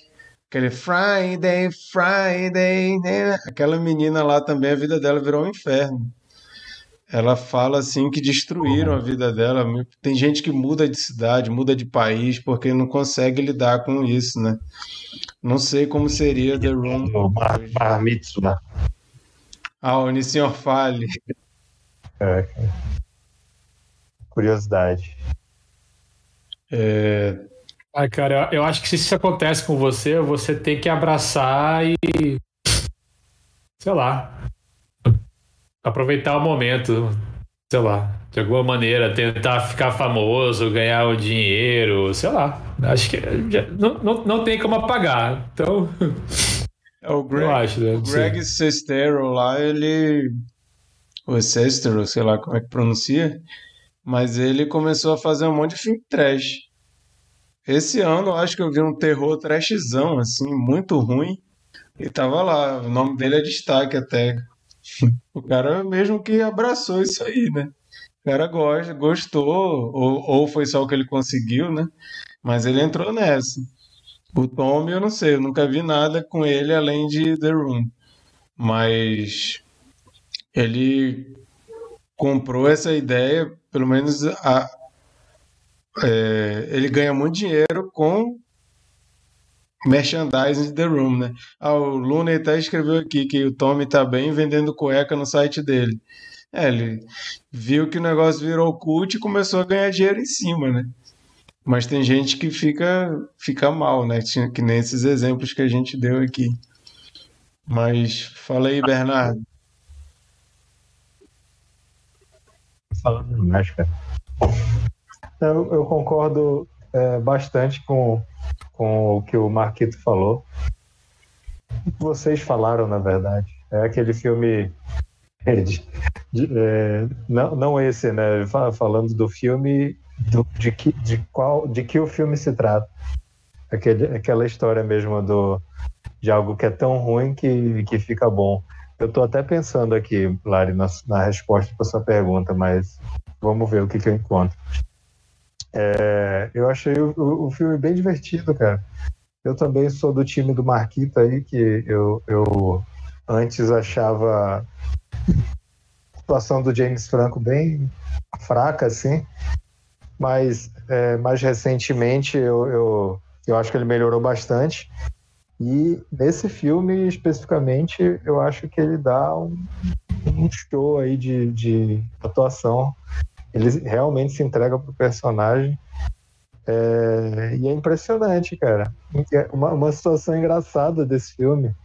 aquele Friday, Friday, né? aquela menina lá também, a vida dela virou um inferno. Ela fala assim que destruíram a vida dela. Tem gente que muda de cidade, muda de país, porque não consegue lidar com isso, né? Não sei como seria The Room. Bar, bar Mitzvah. Ah, o Nissenhor Fale. É. Curiosidade. É, Ai, cara, eu, eu acho que se isso acontece com você, você tem que abraçar e. Sei lá. Aproveitar o momento. Sei lá. De alguma maneira, tentar ficar famoso, ganhar o dinheiro, sei lá. Acho que já- não, não, não tem como apagar. Então, é o Greg, eu acho, né? o. Greg Sestero lá, ele. O Sestero, sei lá como é que pronuncia. Mas ele começou a fazer um monte de filme trash. Esse ano eu acho que eu vi um terror trashzão, assim, muito ruim. E tava lá, o nome dele é destaque até. O cara mesmo que abraçou isso aí, né? O cara gosta, gostou, ou, ou foi só o que ele conseguiu, né? Mas ele entrou nessa. O Tom, eu não sei, eu nunca vi nada com ele além de The Room. Mas ele comprou essa ideia, pelo menos a, é, ele ganha muito dinheiro com merchandising The Room, né? Ah, o Luna até escreveu aqui que o Tommy tá bem vendendo cueca no site dele. É, ele viu que o negócio virou cult e começou a ganhar dinheiro em cima, né? Mas tem gente que fica, fica mal, né? Que nem esses exemplos que a gente deu aqui. Mas fala aí, Bernardo. Falando demais, cara. Eu, eu concordo é, bastante com, com o que o Marquito falou. Vocês falaram, na verdade. É aquele filme. é, de- de- é, não, não esse, né? Fa- Falando do filme, do- de, que, de, qual, de que o filme se trata. Aquele, aquela história mesmo do, de algo que é tão ruim que, que fica bom. Eu estou até pensando aqui, Lari, na, na resposta para sua pergunta, mas vamos ver o que, que eu encontro. É, eu achei o, o- filme bem divertido, cara. Eu também sou do time do Marquito aí, que eu, eu antes achava a situação do James Franco bem fraca, assim, mas é, mais recentemente eu, eu, eu acho que ele melhorou bastante. E nesse filme, especificamente, eu acho que ele dá um, um show aí de, de atuação. Ele realmente se entrega pro personagem. É, e é impressionante, cara. Uma, uma situação engraçada desse filme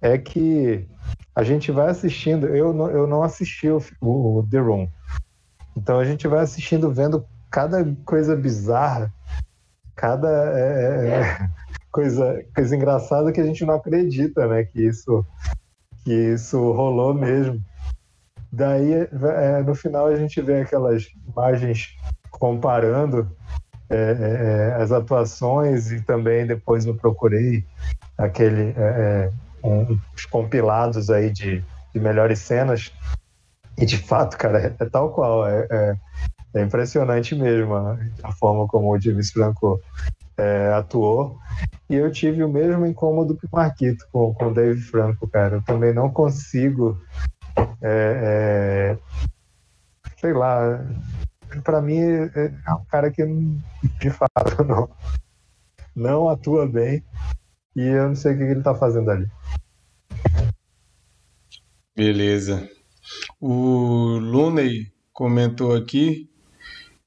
é que a gente vai assistindo. Eu não, eu não assisti o, o The Room. Então a gente vai assistindo, vendo cada coisa bizarra, cada. é, é, coisa, coisa engraçada que a gente não acredita, né? Que isso, que isso rolou mesmo. Daí, é, no final, a gente vê aquelas imagens comparando é, é, é as atuações e também depois eu procurei aquele é, é, um, os compilados aí de, de melhores cenas e de fato, cara, é, tal qual. É, impressionante mesmo a, forma como o James Franco atuou. E eu tive o mesmo incômodo que o Marquito com, com o Dave Franco, cara. Eu também não consigo. É, é sei lá. Para mim, é, é um cara que, de fato, não, não atua bem. E eu não sei o que ele tá fazendo ali. Beleza. O Looney comentou aqui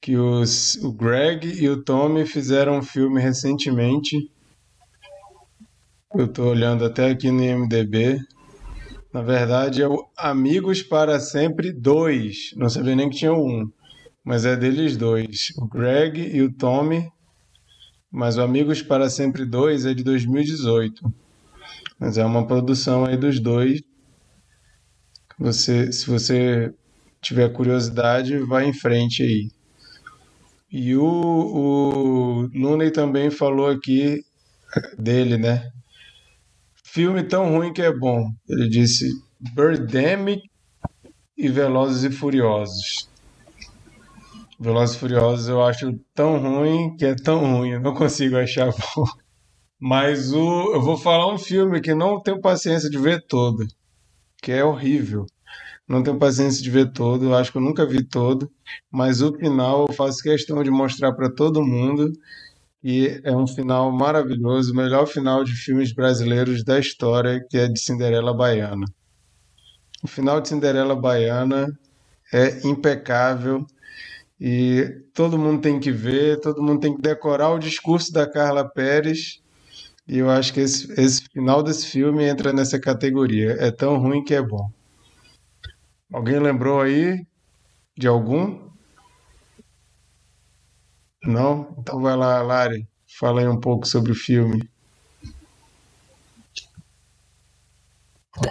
que os, o Greg e o Tommy fizeram um filme recentemente. Eu estou olhando até aqui no IMDB. Na verdade, é o Amigos para Sempre 2. Não sabia nem que tinha um, mas é deles dois. O Greg e o Tommy. Mas o Amigos para Sempre 2 é de 2018. Mas é uma produção aí dos dois. Você, se você tiver curiosidade, vai em frente aí. E o, o também falou aqui dele, né? Filme tão ruim que é bom. Ele disse Birdemic e Velozes e Furiosos. Velozes e Furiosos eu acho tão ruim que é tão ruim, eu não consigo achar bom. Mas o, eu vou falar um filme que não tenho paciência de ver todo, que é horrível não tenho paciência de ver todo, acho que eu nunca vi todo, mas o final eu faço questão de mostrar para todo mundo e é um final maravilhoso, o melhor final de filmes brasileiros da história, que é de Cinderela Baiana. O final de Cinderela Baiana é impecável e todo mundo tem que ver, todo mundo tem que decorar o discurso da Carla Pérez. E eu acho que esse, esse final desse filme entra nessa categoria. É tão ruim que é bom. Alguém lembrou aí de algum? Não? Então vai lá, Lari. Fala aí um pouco sobre o filme.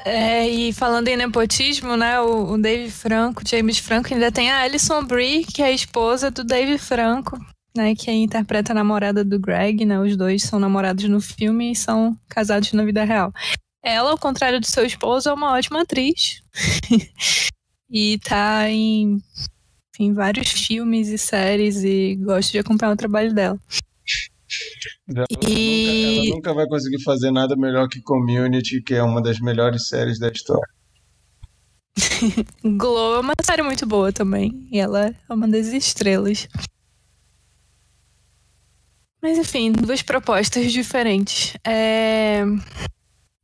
É, e falando em nepotismo, né, o, o Dave Franco, James Franco, ainda tem a Alison Brie, que é a esposa do Dave Franco, né, que interpreta a namorada do Greg, né, os dois são namorados no filme e são casados na vida real. Ela, ao contrário do seu esposo, é uma ótima atriz. e tá em, em vários filmes e séries e gosto de acompanhar o trabalho dela. Ela, e... nunca, ela nunca vai conseguir fazer nada melhor que Community, que é uma das melhores séries da história. Glow é uma série muito boa também. E ela é uma das estrelas. Mas enfim, duas propostas diferentes. É...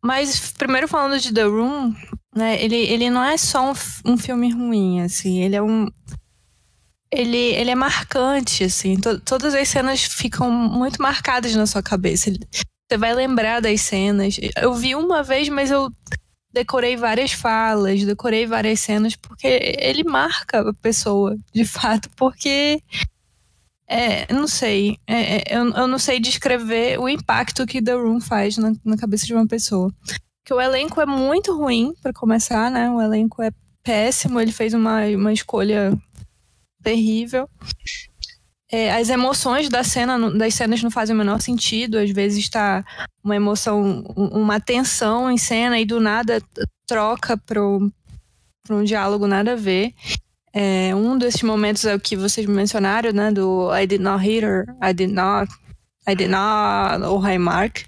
Mas primeiro falando de The Room, né? Ele, ele não é só um, um filme ruim, assim. Ele é um ele, ele é marcante, assim. To, todas as cenas ficam muito marcadas na sua cabeça. você vai lembrar das cenas. Eu vi uma vez, mas eu decorei várias falas, decorei várias cenas, porque ele marca a pessoa, de fato, porque. É, não sei. É, é, eu, eu não sei descrever o impacto que The Room faz na, na cabeça de uma pessoa. Que o elenco é muito ruim, para começar, né? O elenco é péssimo, ele fez uma, uma escolha terrível. É, as emoções da cena, das cenas não fazem o menor sentido. Às vezes está uma emoção, uma tensão em cena e do nada troca para um diálogo nada a ver. É, um desses momentos é o que vocês mencionaram, né? Do I did not hit her, I did not, I did not, o Highmark.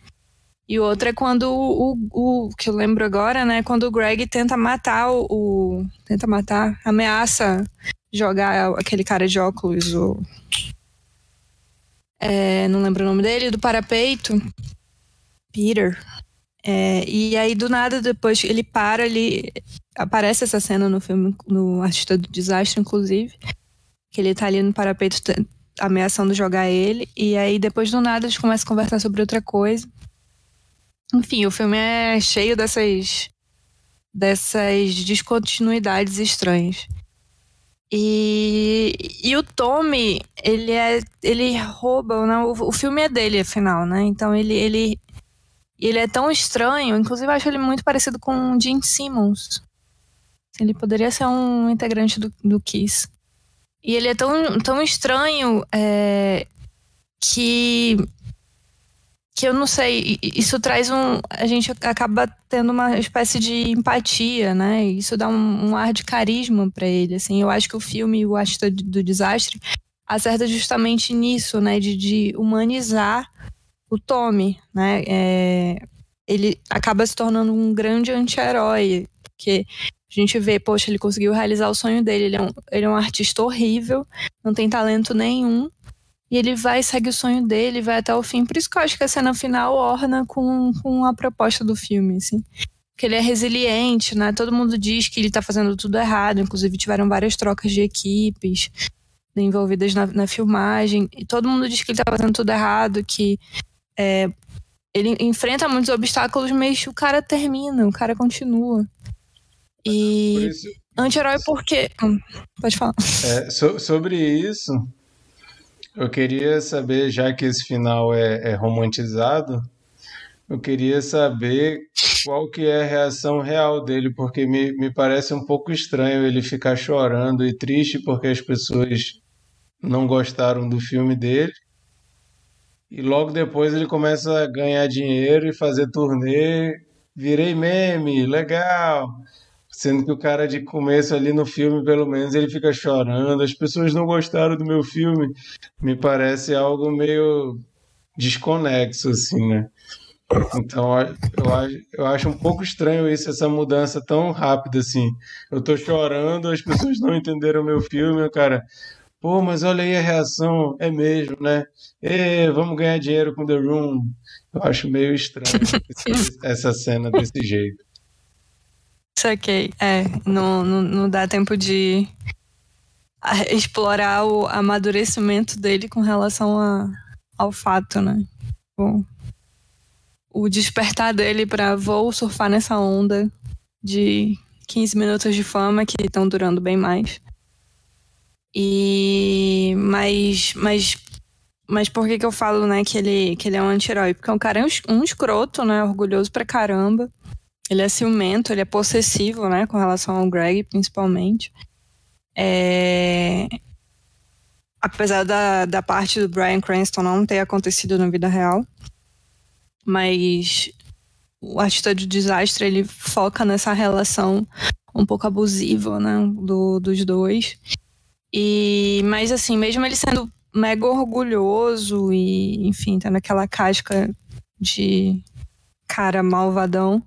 E o outro é quando o, o, o, que eu lembro agora, né? Quando o Greg tenta matar o, o tenta matar, ameaça jogar aquele cara de óculos, o é, não lembro o nome dele, do parapeito, Peter. É, e aí do nada depois ele para, ele aparece essa cena no filme, no Artista do Desastre, inclusive. Que ele tá ali no parapeito ameaçando jogar ele. E aí, depois do nada, eles começam a conversar sobre outra coisa. Enfim, o filme é cheio dessas. dessas descontinuidades estranhas. E, e o Tommy, ele é. ele rouba, né? o, o filme é dele, afinal, né? Então ele, ele, ele é tão estranho, inclusive eu acho ele muito parecido com o Gene Simmons. Ele poderia ser um integrante do, do Kiss. E ele é tão, tão estranho é, que que eu não sei, isso traz um. A gente acaba tendo uma espécie de empatia, né? Isso dá um, um ar de carisma para ele. Assim, eu acho que o filme O Astro do Desastre acerta justamente nisso, né? De, de humanizar o Tommy, né? É, ele acaba se tornando um grande anti-herói, porque a gente vê, poxa, ele conseguiu realizar o sonho dele. Ele é um, ele é um artista horrível, não tem talento nenhum e ele vai, segue o sonho dele, vai até o fim. Por isso que eu acho que a cena final orna com, com a proposta do filme, assim. Porque ele é resiliente, né? Todo mundo diz que ele tá fazendo tudo errado. Inclusive, tiveram várias trocas de equipes envolvidas na, na filmagem. E todo mundo diz que ele tá fazendo tudo errado, que é, ele enfrenta muitos obstáculos, mas o cara termina, o cara continua. E. Anti-herói porque. Hum, pode falar. É, so, sobre isso, eu queria saber, já que esse final é, é, romantizado, eu queria saber qual que é a reação real dele, porque me, me parece um pouco estranho ele ficar chorando e triste porque as pessoas não gostaram do filme dele. E logo depois ele começa a ganhar dinheiro e fazer turnê. Virei meme, legal. Sendo que o cara de começo ali no filme, pelo menos, ele fica chorando. As pessoas não gostaram do meu filme. Me parece algo meio desconexo, assim, né? Então, eu acho, eu acho um pouco estranho isso, essa mudança tão rápida, assim. Eu tô chorando, as pessoas não entenderam o meu filme, cara. Pô, mas olha aí a reação, é mesmo, né? E vamos ganhar dinheiro com The Room. Eu acho meio estranho essa cena desse jeito. Saquei. É, não, não, não dá tempo de explorar o amadurecimento dele com relação a, ao fato, né? O, o despertar dele para vou surfar nessa onda de 15 minutos de fama que estão durando bem mais. E mas mas mas por que que eu falo, né, que ele que ele é um anti-herói? Porque o cara é um, um escroto, né, orgulhoso pra caramba. Ele é ciumento, ele é possessivo, né, com relação ao Greg, principalmente. É... Apesar da, da parte do Brian Cranston não ter acontecido na vida real, mas o artista de desastre ele foca nessa relação um pouco abusiva, né, do, dos dois. E mas assim, mesmo ele sendo mega orgulhoso e enfim, tendo aquela casca de cara malvadão,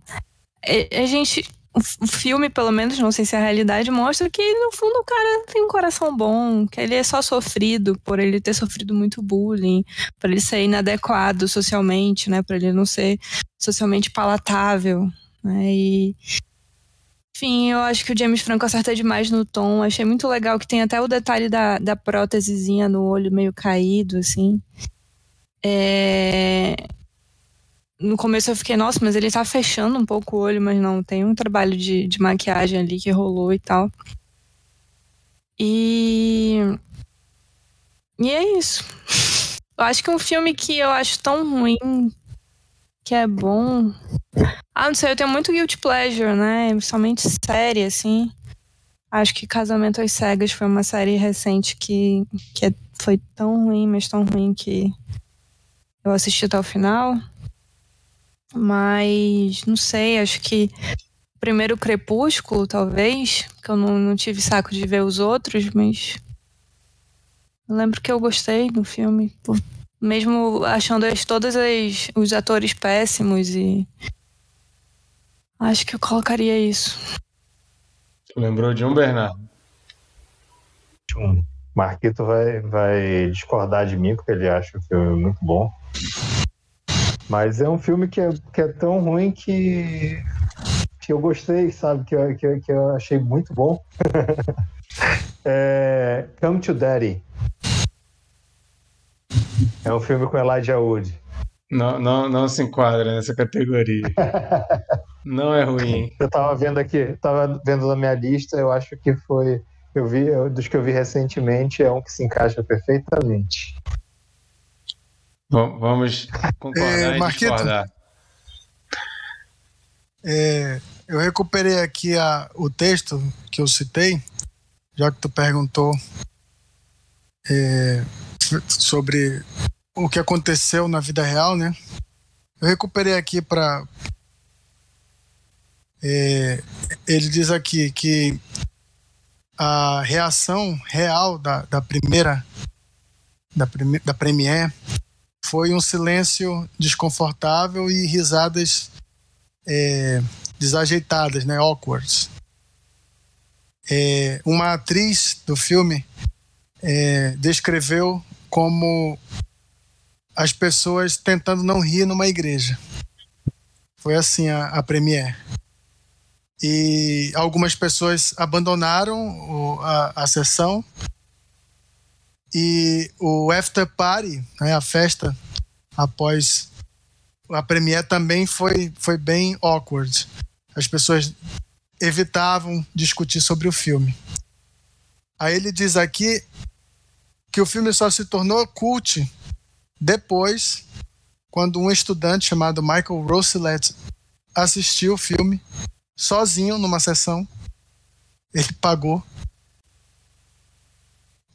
a gente o filme, pelo menos, não sei se é a realidade, mostra que no fundo o cara tem um coração bom, que ele é só sofrido por ele ter sofrido muito bullying, por ele ser inadequado socialmente, né, por ele não ser socialmente palatável, né, e enfim, eu acho que o James Franco acerta demais no tom. Achei muito legal que tem até o detalhe da, da prótesezinha no olho meio caído, assim. É no começo eu fiquei, nossa, mas ele tá fechando um pouco o olho, mas não, tem um trabalho de, de maquiagem ali que rolou e tal. E. E é isso. Eu acho que um filme que eu acho tão ruim que é bom. Ah, não sei, eu tenho muito guilty pleasure, né? Somente série, assim. Acho que Casamento às Cegas foi uma série recente que, que é, foi tão ruim, mas tão ruim que eu assisti até o final. Mas não sei, acho que primeiro Crepúsculo, talvez, que eu não, não tive saco de ver os outros, mas eu lembro que eu gostei do filme, mesmo achando as, todos as, os atores péssimos e acho que eu colocaria isso. Lembrou de um Bernardo? Um. Marquito vai, vai discordar de mim, porque ele acha o filme muito bom. Mas é um filme que é, que é tão ruim que, que eu gostei, sabe? Que eu, que, que eu achei muito bom. é, Come to Daddy. É um filme com Elijah Wood. Não, não, não se enquadra nessa categoria. não é ruim. Eu tava vendo aqui, tava vendo na minha lista, eu acho que foi Eu vi, eu, dos que eu vi recentemente, é um que se encaixa perfeitamente. Vamos concordar É, e Marquito. É, eu recuperei aqui a, o texto que eu citei, já que tu perguntou é, sobre o que aconteceu na vida real, né? Eu recuperei aqui para. ele diz aqui que a reação real da, da primeira da, prime, da premiere foi um silêncio desconfortável e risadas é, desajeitadas, né, awkward. É, uma atriz do filme é, descreveu como as pessoas tentando não rir numa igreja. Foi assim a, a premiere. E algumas pessoas abandonaram o, a, a sessão e o after party, né, a festa após a premiere também foi, foi bem awkward. As pessoas evitavam discutir sobre o filme. Aí ele diz aqui que o filme só se tornou cult depois, quando um estudante chamado Michael Rosillet assistiu o filme sozinho numa sessão. Ele pagou.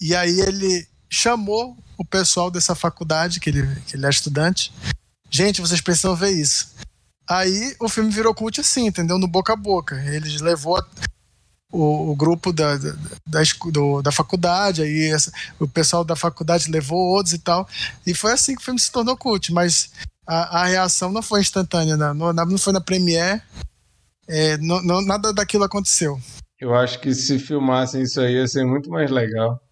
E aí ele chamou o pessoal dessa faculdade, que ele, que ele é estudante. Gente, vocês precisam ver isso. Aí o filme virou cult assim, entendeu? No boca a boca. Ele levou o, o grupo da, da, da, do, da faculdade, aí essa, o pessoal da faculdade levou outros e tal. E foi assim que o filme se tornou cult. Mas a, a reação não foi instantânea, não, não, não foi na premiere. É, não, não, nada daquilo aconteceu. Eu acho que se filmassem isso aí ia ser muito mais legal.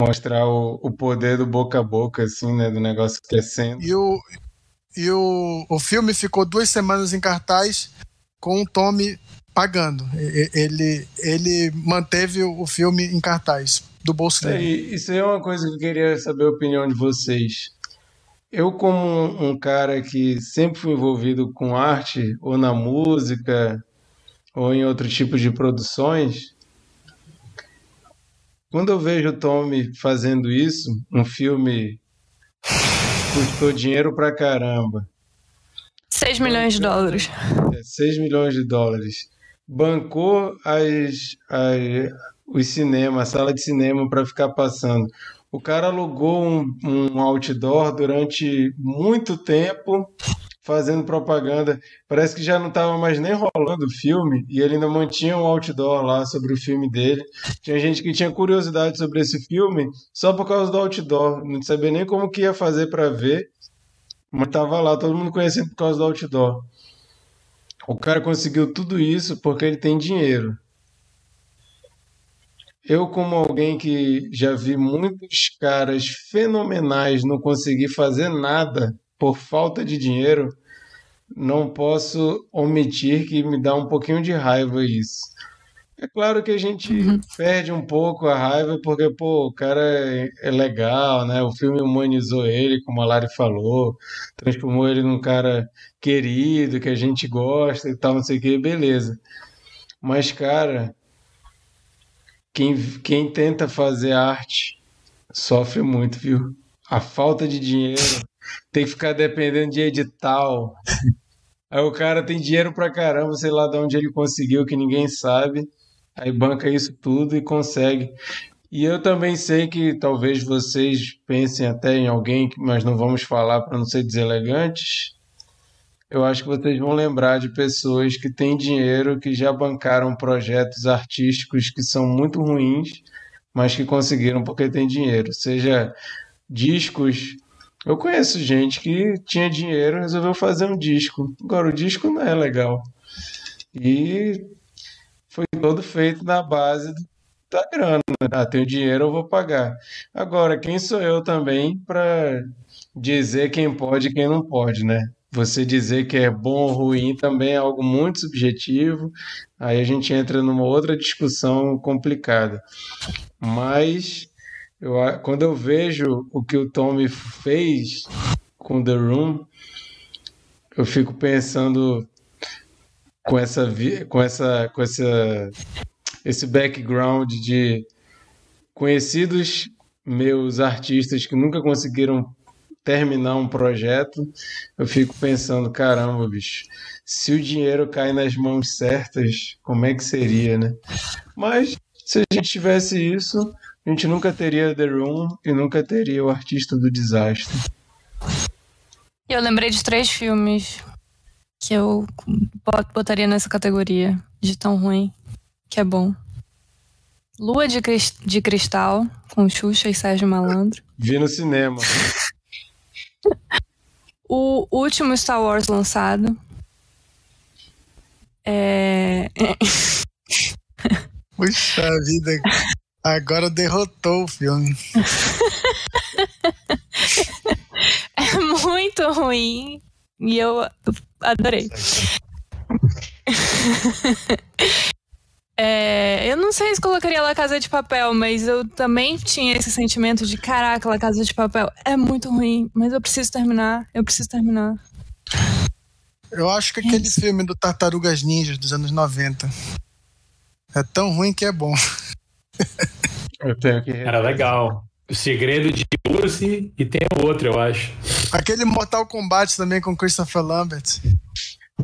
Mostrar o, o poder do boca a boca, assim, né? Do negócio crescendo. E o, e o, o filme ficou duas semanas em cartaz com o Tommy pagando. Ele, ele manteve o filme em cartaz do bolso dele. É, isso aí é uma coisa que eu queria saber a opinião de vocês. Eu, como um cara que sempre fui envolvido com arte, ou na música, ou em outro tipo de produções, quando eu vejo o Tommy fazendo isso, um filme custou dinheiro pra caramba. 6 milhões de dólares. É, 6 milhões de dólares. Bancou as, as, os cinemas, a sala de cinema para ficar passando. O cara alugou um, um outdoor durante muito tempo fazendo propaganda. Parece que já não estava mais nem rolando o filme e ele ainda mantinha um outdoor lá sobre o filme dele. Tinha gente que tinha curiosidade sobre esse filme só por causa do outdoor, não sabia nem como que ia fazer para ver, mas estava lá, todo mundo conhecendo por causa do outdoor. O cara conseguiu tudo isso porque ele tem dinheiro. Eu, como alguém que já vi muitos caras fenomenais não conseguir fazer nada por falta de dinheiro, não posso omitir que me dá um pouquinho de raiva isso. É claro que a gente uhum. perde um pouco a raiva porque, pô, o cara é, é, legal, né? O filme humanizou ele, como a Lari falou, transformou ele num cara querido, que a gente gosta e tal, não sei o que, beleza. Mas, cara, quem, quem tenta fazer arte sofre muito, viu? A falta de dinheiro, tem que ficar dependendo de edital. Aí o cara tem dinheiro pra caramba, sei lá de onde ele conseguiu, que ninguém sabe. Aí banca isso tudo e consegue. E eu também sei que talvez vocês pensem até em alguém, mas não vamos falar para não ser deselegantes. Eu acho que vocês vão lembrar de pessoas que têm dinheiro, que já bancaram projetos artísticos que são muito ruins, mas que conseguiram porque tem dinheiro. Seja discos. Eu conheço gente que tinha dinheiro resolveu fazer um disco. Agora, o disco não é legal. E foi todo feito na base da grana. Ah, tenho dinheiro, eu vou pagar. Agora, quem sou eu também para dizer quem pode e quem não pode, né? Você dizer que é bom ou ruim também é algo muito subjetivo. Aí a gente entra numa outra discussão complicada. Mas eu, quando eu vejo o que o Tommy fez com The Room, eu fico pensando com essa com essa com essa esse background de conhecidos meus artistas que nunca conseguiram terminar um projeto, eu fico pensando, caramba, bicho, se o dinheiro cai nas mãos certas, como é que seria, né? Mas se a gente tivesse isso, a gente nunca teria The Room e nunca teria o artista do desastre. Eu lembrei de três filmes que eu botaria nessa categoria de tão ruim que é bom. Lua de, de Cristal, com Xuxa e Sérgio Malandro. Vi no cinema. o último Star Wars lançado. É. Puxa vida, agora derrotou o filme. é muito ruim. E eu adorei. É, eu não sei se colocaria La Casa de Papel, mas eu também tinha esse sentimento de caraca, La Casa de Papel é muito ruim, mas eu preciso terminar, eu preciso terminar. Eu acho que aquele filme do Tartarugas Ninjas dos anos 90 é tão ruim que é bom. Eu tenho que... Era legal. O Segredo de Lucy e tem o outro, eu acho. Aquele Mortal Kombat também com Christopher Lambert.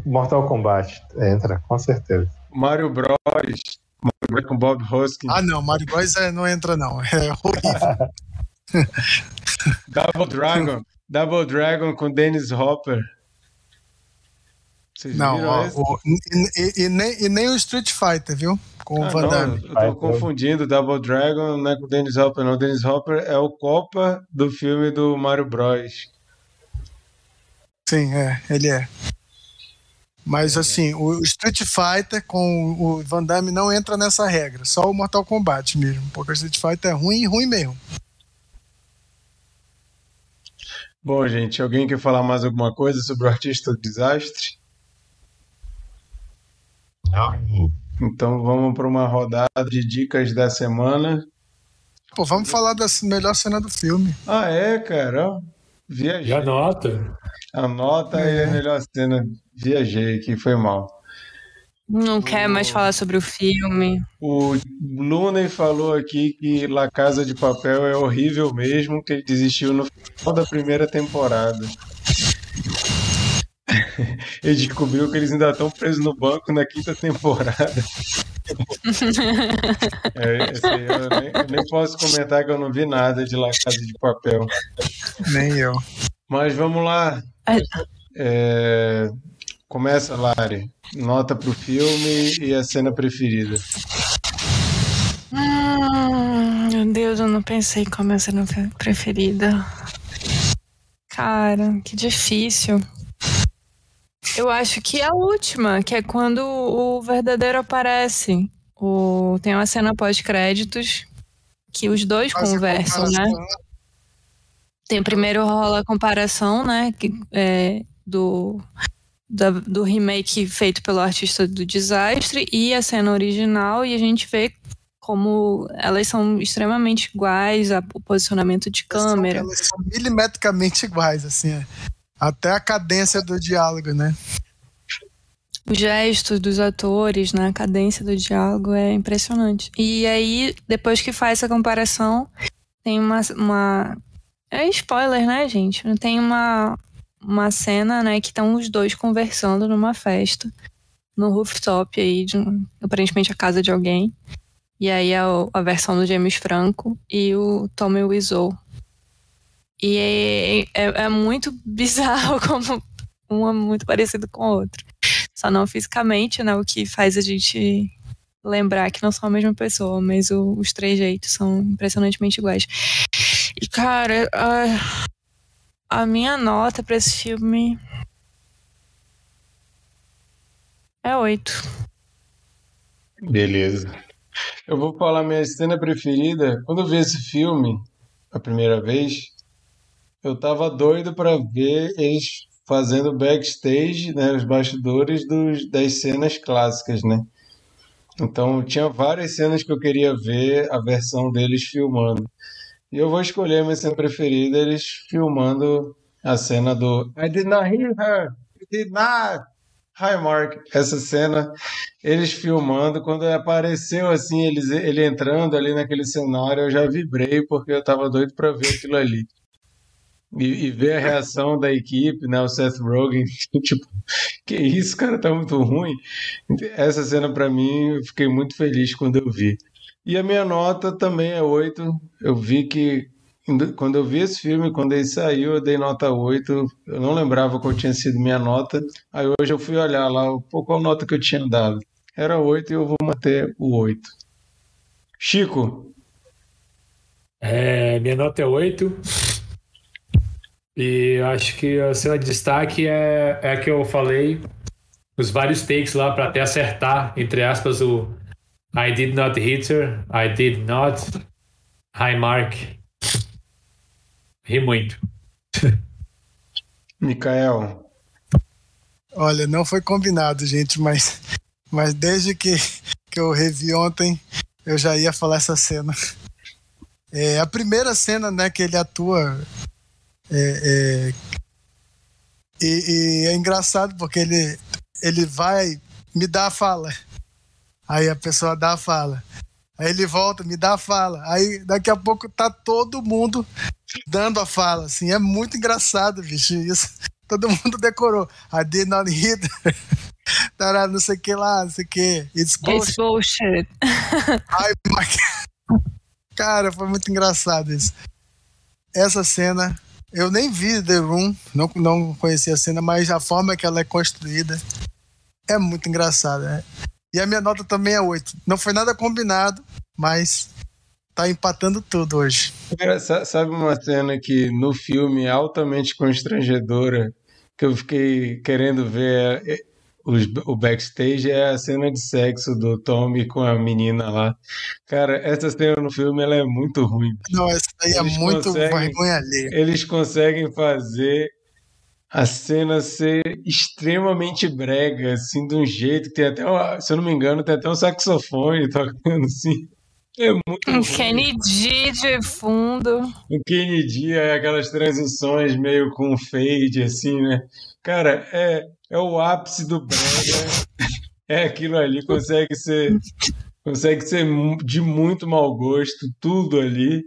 Mortal Kombat entra, com certeza. Mario Bros. Mario Bros com Bob Hoskins. Ah, não, Mario Bros é, não entra, não. É horrível. Double Dragon. Double Dragon com Dennis Hopper. Vocês não, ó, o, e, e, nem, e nem o Street Fighter, viu? Com ah, o Van Damme. Não, eu tô confundindo. Double Dragon não é com o Dennis Hopper, não. O Dennis Hopper é o Copa do filme do Mario Bros. Sim, é, ele é. Mas assim, o Street Fighter com o Van Damme não entra nessa regra, só o Mortal Kombat mesmo, porque o Street Fighter é ruim e ruim mesmo. Bom, gente, alguém quer falar mais alguma coisa sobre o artista do desastre? Então vamos para uma rodada de dicas da semana. Pô, vamos falar da melhor cena do filme. Ah, é, cara? Viajei. Já anota. Anota aí a melhor cena viajei aqui, foi mal. Não quer mais falar sobre o filme. O Looney falou aqui que La Casa de Papel é horrível mesmo, que ele desistiu no final da primeira temporada. ele descobriu que eles ainda estão presos no banco na quinta temporada. é, eu, nem, eu, nem, posso comentar que eu não vi nada de La Casa de Papel. Nem eu. Mas vamos lá. É, Começa, Lari. Nota pro filme e a cena preferida. Hum, meu Deus, eu não pensei como é a cena preferida. Cara, que difícil. Eu acho que é a última, que é quando o verdadeiro aparece. O... Tem uma cena pós-créditos que os dois Faz conversam, né? Tem primeiro rola a comparação, né? Que, é, do da, do remake feito pelo artista do desastre e a cena original, e a gente vê como elas são extremamente iguais, a, o posicionamento de câmera. Elas são, elas são milimetricamente iguais, assim, é. Até a cadência do diálogo, né? Os gestos dos atores, né? A cadência do diálogo é impressionante. E aí, depois que faz essa comparação, tem uma. uma... É spoiler, né, gente? Tem uma, uma cena, né, que estão os dois conversando numa festa no rooftop aí, de aparentemente a casa de alguém. E aí a, a versão do James Franco e o Tommy Wiseau. E é, é, é, muito bizarro como um é muito parecido com o outro. Só não fisicamente, né, o que faz a gente lembrar que não são a mesma pessoa, mas o, os três jeitos são impressionantemente iguais. E, cara, uh, a minha nota para esse filme é 8. Beleza. Eu vou falar minha cena preferida. Quando eu vi esse filme a primeira vez, eu tava doido para ver eles fazendo backstage, né, os bastidores dos, das cenas clássicas, né? Então tinha várias cenas que eu queria ver a versão deles filmando. E eu vou escolher minha cena preferida, eles filmando a cena do I did not hear her, I did not. Highmark, essa cena, eles filmando, quando apareceu assim, eles, ele entrando ali naquele cenário, eu já vibrei porque eu tava doido para ver aquilo ali. E, e, ver a reação da equipe, né? O Seth Rogen, tipo, que isso, cara, tá muito ruim. Essa cena para mim, eu fiquei muito feliz quando eu vi. E a minha nota também é 8. Eu vi que quando eu vi esse filme, quando ele saiu, eu dei nota 8. Eu não lembrava qual tinha sido minha nota. Aí hoje eu fui olhar lá qual nota que eu tinha dado. Era 8 e eu vou manter o 8. Chico. É, minha nota é 8. E acho que a cena de destaque é, é a que eu falei, os vários takes lá para até acertar, entre aspas, o I did not hit her, I did not, high mark. Ri muito. Mikael. Olha, não foi combinado, gente, mas, mas desde que, que eu revi ontem, eu já ia falar essa cena. É, a primeira cena né, que ele atua. É, é, e, e, é engraçado porque ele, ele vai me dar a fala. Aí a pessoa dá a fala. Aí ele volta, me dá a fala. Aí daqui a pouco tá todo mundo dando a fala, assim. É muito engraçado, bicho, isso. Todo mundo decorou. I did not hit. Tará, não sei o que lá, não sei o que. It's bullshit. It's bullshit. Ai, Cara, foi muito engraçado isso. Essa cena, eu nem vi The Room, não, não conhecia a cena, mas a forma que ela é construída é muito engraçada. Né? E a minha nota também é 8. Não foi nada combinado, mas tá empatando tudo hoje. Cara, sabe uma cena que no filme é altamente constrangedora, que eu fiquei querendo ver é, o backstage, é a cena de sexo do Tommy com a menina lá. Cara, essa cena no filme ela é muito ruim. Não, essa aí é muito vergonha ali. Eles conseguem fazer a cena ser extremamente brega, assim, de um jeito que tem até, se eu não me engano, tem até um saxofone tocando assim. É muito Um Kennedy de fundo. O Kennedy é aquelas transições meio com fade, assim, né? Cara, é, é o ápice do brega. é aquilo ali, consegue ser consegue ser de muito mau gosto, tudo ali.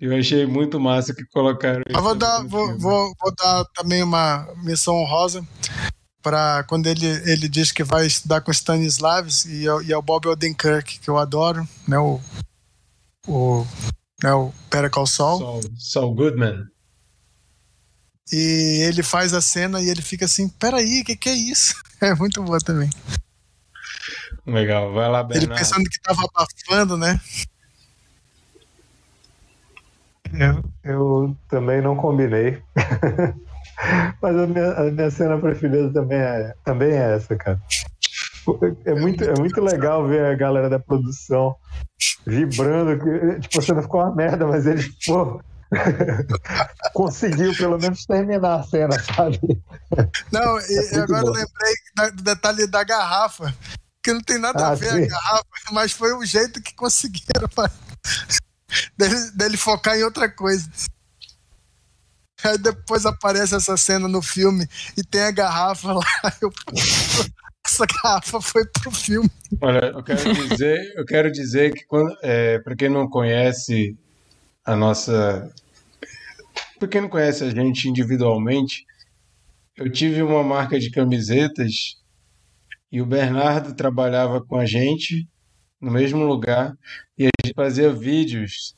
Eu achei muito massa que colocaram isso. Vou dar, vou, vou, vou, dar também uma missão honrosa para quando ele, ele diz que vai estudar com Stanislavs e, e é o Bob Odenkirk, que eu adoro, né? O, o, né, o Saul. Saul, Saul Goodman. E ele faz a cena e ele fica assim, peraí, o que, que é isso? É muito boa também. Legal, vai lá, Bernardo. Ele pensando que tava abafando, né? Eu, eu também não combinei. Mas a minha, a minha cena preferida também é, também é essa, cara. É muito, é muito legal ver a galera da produção vibrando. Que, tipo, você não ficou uma merda, mas eles, pô, conseguiu pelo menos terminar a cena, sabe? Não, e é agora bom. lembrei do detalhe da garrafa, que não tem nada ah, a ver sim. a garrafa, mas foi o jeito que conseguiram pra... dele, dele focar em outra coisa. Aí depois aparece essa cena no filme e tem a garrafa lá. Eu, essa garrafa foi pro filme. Olha, eu quero dizer, eu quero dizer que é, para quem não conhece a nossa, para quem não conhece a gente individualmente, eu tive uma marca de camisetas e o Bernardo trabalhava com a gente no mesmo lugar e a gente fazia vídeos.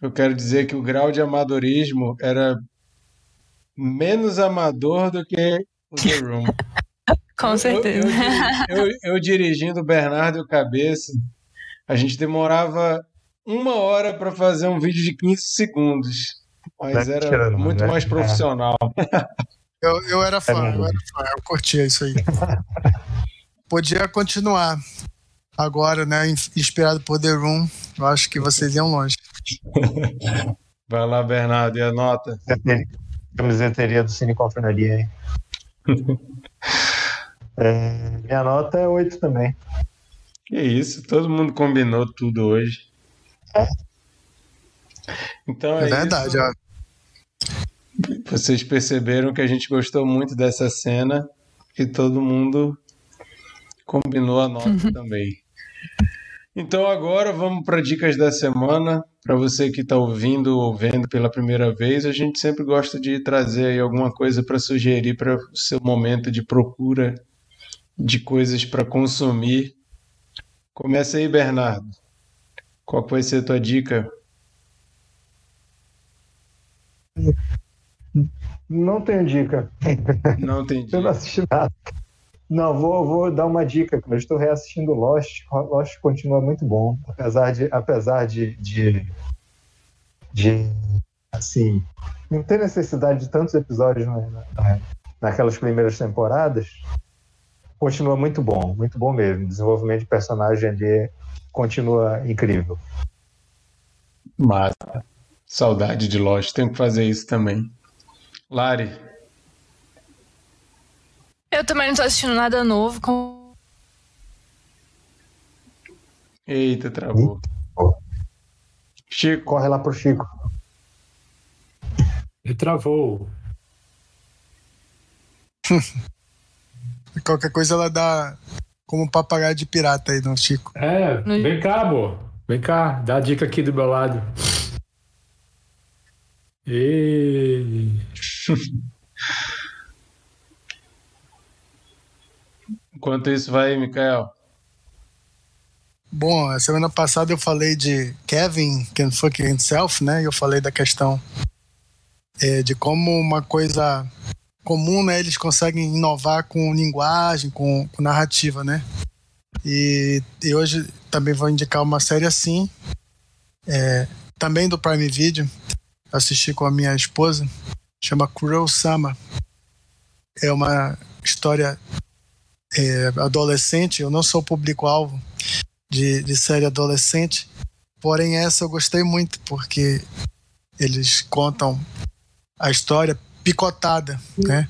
Eu quero dizer que o grau de amadorismo era menos amador do que o The Room. Com certeza. Eu, eu, eu, eu, dirigindo o Bernardo e o Cabeça, a gente demorava uma hora para fazer um vídeo de 15 segundos. Mas era tirando, muito né? mais profissional. Eu, eu era fã, é eu era fã, eu curtia isso aí. Podia continuar. Agora, né, inspirado por The Room, eu acho que vocês iam longe. Vai lá, Bernardo, e a nota? Camiseteria do Cine Confraria aí. é, minha nota é 8 também. Que isso, todo mundo combinou tudo hoje. Então é, é verdade, ó. Vocês perceberam que a gente gostou muito dessa cena e todo mundo Combinou a nota também. Então agora vamos para dicas da semana. Para você que está ouvindo ou vendo pela primeira vez, a gente sempre gosta de trazer aí alguma coisa para sugerir para o seu momento de procura de coisas para consumir. Começa aí, Bernardo. Qual vai ser a tua dica? Não tenho dica. Não tem Eu dica. não assisti nada. Não, vou, vou dar uma dica. Eu estou reassistindo Lost. Lost continua muito bom, apesar de, apesar de, de, de assim, não ter necessidade de tantos episódios na, na- naquelas primeiras temporadas. Continua muito bom, muito bom mesmo. O desenvolvimento de personagem ali continua incrível. Massa. Saudade de Lost. Tenho que fazer isso também. Lari, Eu também não tô assistindo nada novo. Com... eita, travou. Chico, Corre lá pro Chico. Ele travou. Qualquer coisa ela dá como papagaio de pirata aí no Chico. É, vem cá, amor. Vem cá, dá a dica aqui do meu lado. E... enquanto isso vai, Mikael. Bom, a semana passada eu falei de Kevin Can Fuck Himself, né? E eu falei da questão é, de como uma coisa comum, né? Eles conseguem inovar com linguagem, com, com narrativa, né? E, e hoje também vou indicar uma série assim, é, também do Prime Video, assisti com a minha esposa, chama Cruel Summer. É uma história é, adolescente, eu não sou público-alvo, de, de série adolescente. Porém, essa eu gostei muito, porque eles contam a história picotada, né?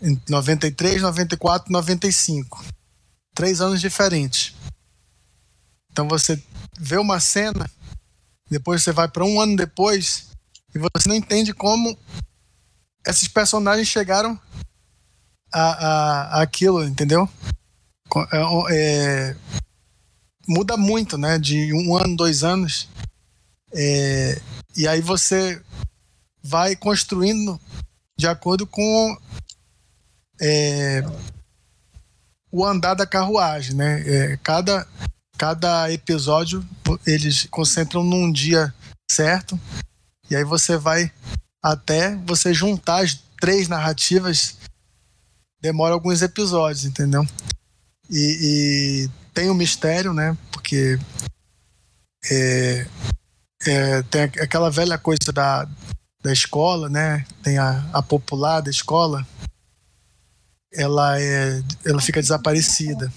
Em 93, 94, 95. Três anos diferentes. Então você vê uma cena, depois você vai para um ano depois, e você não entende como esses personagens chegaram a, a, a aquilo, entendeu? É, é, muda muito, né? De um ano, dois anos. É, e aí você vai construindo de acordo com é, o andar da carruagem, né? É, cada, cada episódio eles concentram num dia certo e aí você vai até você juntar as três narrativas demora alguns episódios, entendeu? E, e tem um mistério, né? Porque é, é, tem aquela velha coisa da, da escola, né? Tem a, a popular da escola. Ela, é, ela fica desaparecida.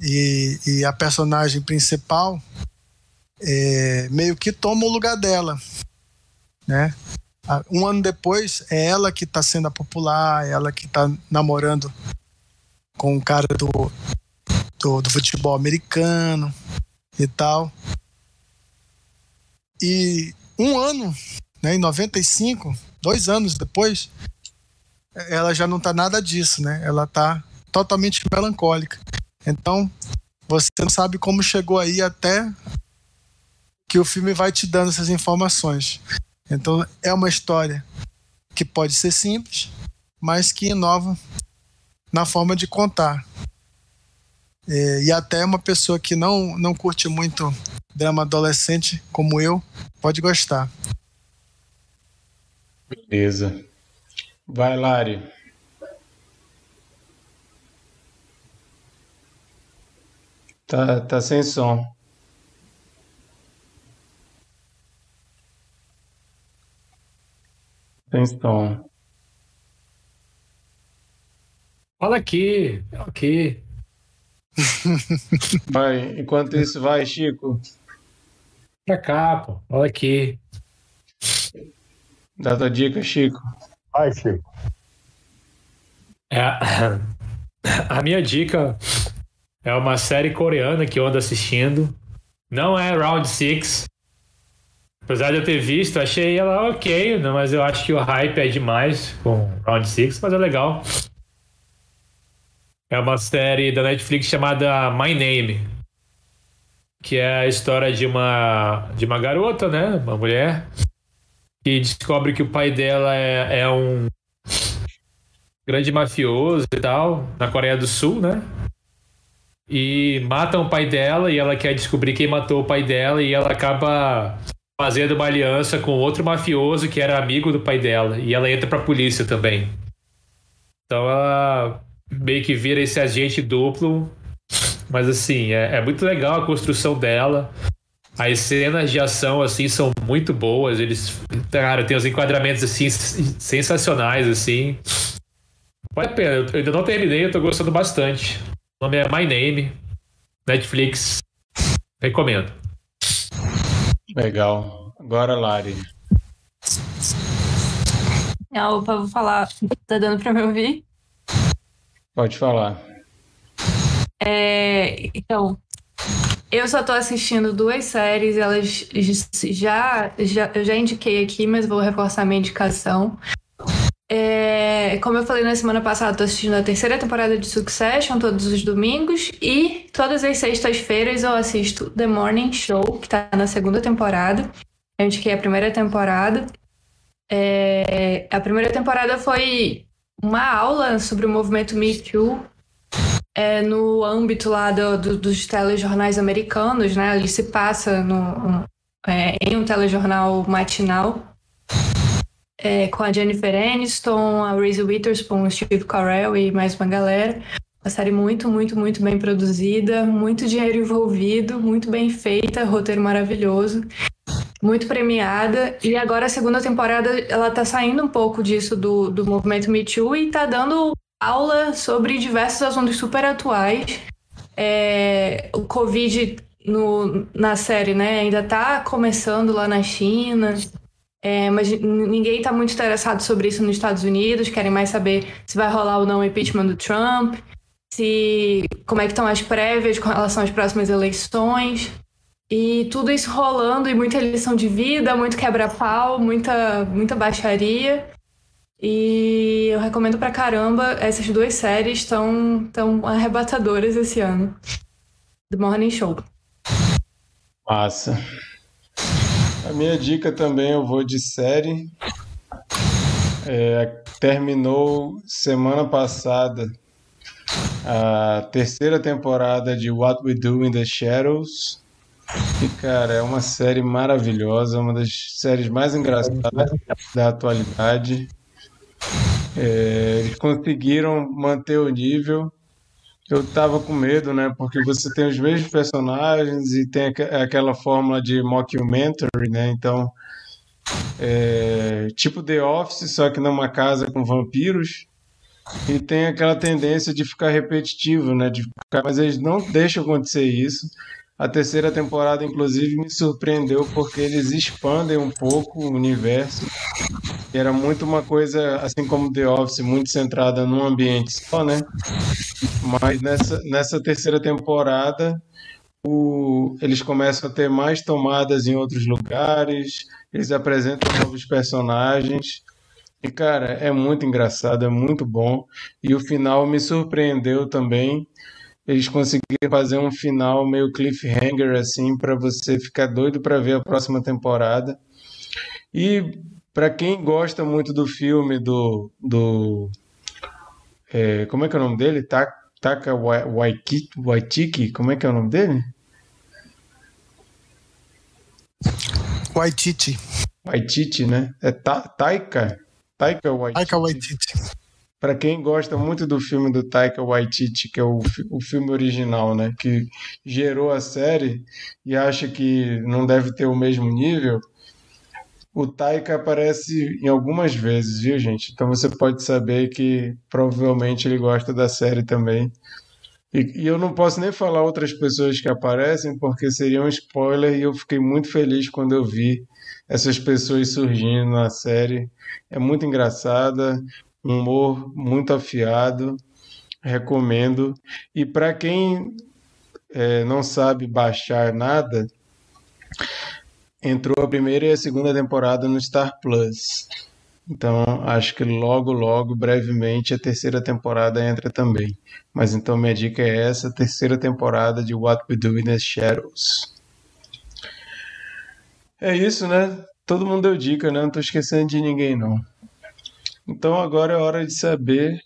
E, e a personagem principal é, meio que toma o lugar dela, né? Um ano depois, é ela que está sendo a popular, é ela que está namorando com o cara do, do, do futebol americano e tal. E um ano, né, em 95, dois anos depois, ela já não tá nada disso, né? Ela tá totalmente melancólica. Então, você não sabe como chegou aí até que o filme vai te dando essas informações. Então, é uma história que pode ser simples, mas que inova na forma de contar. É, e até uma pessoa que não, não curte muito drama adolescente, como eu, pode gostar. Beleza. Vai, Lari. Tá, tá sem som. Sem som. Fala aqui, aqui. Vai, enquanto isso, vai, Chico. Pra cá, pô. Fala aqui. Dá tua dica, Chico. Vai, Chico. É, a minha dica é uma série coreana que eu ando assistindo. Não é Round Six. Apesar de eu ter visto, achei ela ok, né, mas eu acho que o hype é demais com Round Six, mas é legal. É uma série da Netflix chamada My Name, que é a história de uma de uma garota, né, uma mulher que descobre que o pai dela é, é um grande mafioso e tal na Coreia do Sul, né? E matam o pai dela e ela quer descobrir quem matou o pai dela e ela acaba fazendo uma aliança com outro mafioso que era amigo do pai dela e ela entra pra polícia também. Então ela meio que vira esse agente duplo. Mas assim, é, é muito legal a construção dela. As cenas de ação, assim, são muito boas. Eles, cara, tem os enquadramentos, assim, sensacionais, assim. Vale a pena. Eu ainda não terminei, eu tô gostando bastante. O nome é My Name, Netflix. Recomendo. Legal. Agora, Lari. Ah, opa, vou falar. Tá dando pra me ouvir? Pode falar. É, então, eu só tô assistindo duas séries, elas já, já eu já indiquei aqui, mas vou reforçar minha indicação. É, como eu falei na semana passada, tô assistindo a terceira temporada de Succession todos os domingos e todas as sextas-feiras eu assisto The Morning Show, que tá na segunda temporada. Eu indiquei a primeira temporada. É, a primeira temporada foi uma aula sobre o movimento Me Too é, no âmbito lá do, do, dos telejornais americanos, né? Ele se passa no, é, em um telejornal matinal é, com a Jennifer Aniston, a Reese Witherspoon, o Steve Carell e mais uma galera. Uma série muito, muito, muito bem produzida, muito dinheiro envolvido, muito bem feita, roteiro maravilhoso muito premiada. E agora a segunda temporada ela tá saindo um pouco disso do, do movimento Me Too e tá dando aula sobre diversos assuntos super atuais. É, o Covid no, na série, né, ainda tá começando lá na China. É, mas ninguém está muito interessado sobre isso nos Estados Unidos, querem mais saber se vai rolar ou não o impeachment do Trump, se como é que estão as prévias com relação às próximas eleições. E tudo isso rolando e muita lição de vida, muito quebra-pau, muita, muita baixaria. E eu recomendo pra caramba. Essas duas séries estão tão arrebatadoras esse ano. The Morning Show. Massa. A minha dica também eu vou de série. É, terminou semana passada a terceira temporada de What We Do in the Shadows. E, cara, é uma série maravilhosa, uma das séries mais engraçadas da atualidade. É, eles conseguiram manter o nível. Eu tava com medo, né? Porque você tem os mesmos personagens e tem aquela fórmula de mockumentary, né? Então, é, tipo The Office, só que numa casa com vampiros. E tem aquela tendência de ficar repetitivo, né? De ficar, mas eles não deixam acontecer isso. A terceira temporada, inclusive, me surpreendeu porque eles expandem um pouco o universo. Era muito uma coisa, assim como The Office, muito centrada num ambiente só, né? Mas nessa, nessa terceira temporada, o, eles começam a ter mais tomadas em outros lugares, eles apresentam novos personagens. E, cara, é muito engraçado, é muito bom. E o final me surpreendeu também eles conseguiram fazer um final meio cliffhanger assim para você ficar doido para ver a próxima temporada. E para quem gosta muito do filme do do é, como é que é o nome dele? Taka Waititi, Waititi, como é que é o nome dele? Waititi. Waititi, né? É ta, Taika. Taika Waititi. Taika Waititi para quem gosta muito do filme do Taika Waititi, que é o, o filme original, né, que gerou a série e acha que não deve ter o mesmo nível, o Taika aparece em algumas vezes, viu, gente? Então você pode saber que provavelmente ele gosta da série também. E, e, eu não posso nem falar outras pessoas que aparecem, porque seria um spoiler, e eu fiquei muito feliz quando eu vi essas pessoas surgindo na série. É muito engraçada um humor muito afiado, recomendo. E para quem é, não sabe baixar nada, entrou a primeira e a segunda temporada no Star Plus. Então, acho que logo, logo, brevemente, a terceira temporada entra também. Mas então minha dica é essa, terceira temporada de What We Do in the Shadows. É isso, né? Todo mundo deu dica, né? Não tô esquecendo de ninguém, não. Então agora é hora de saber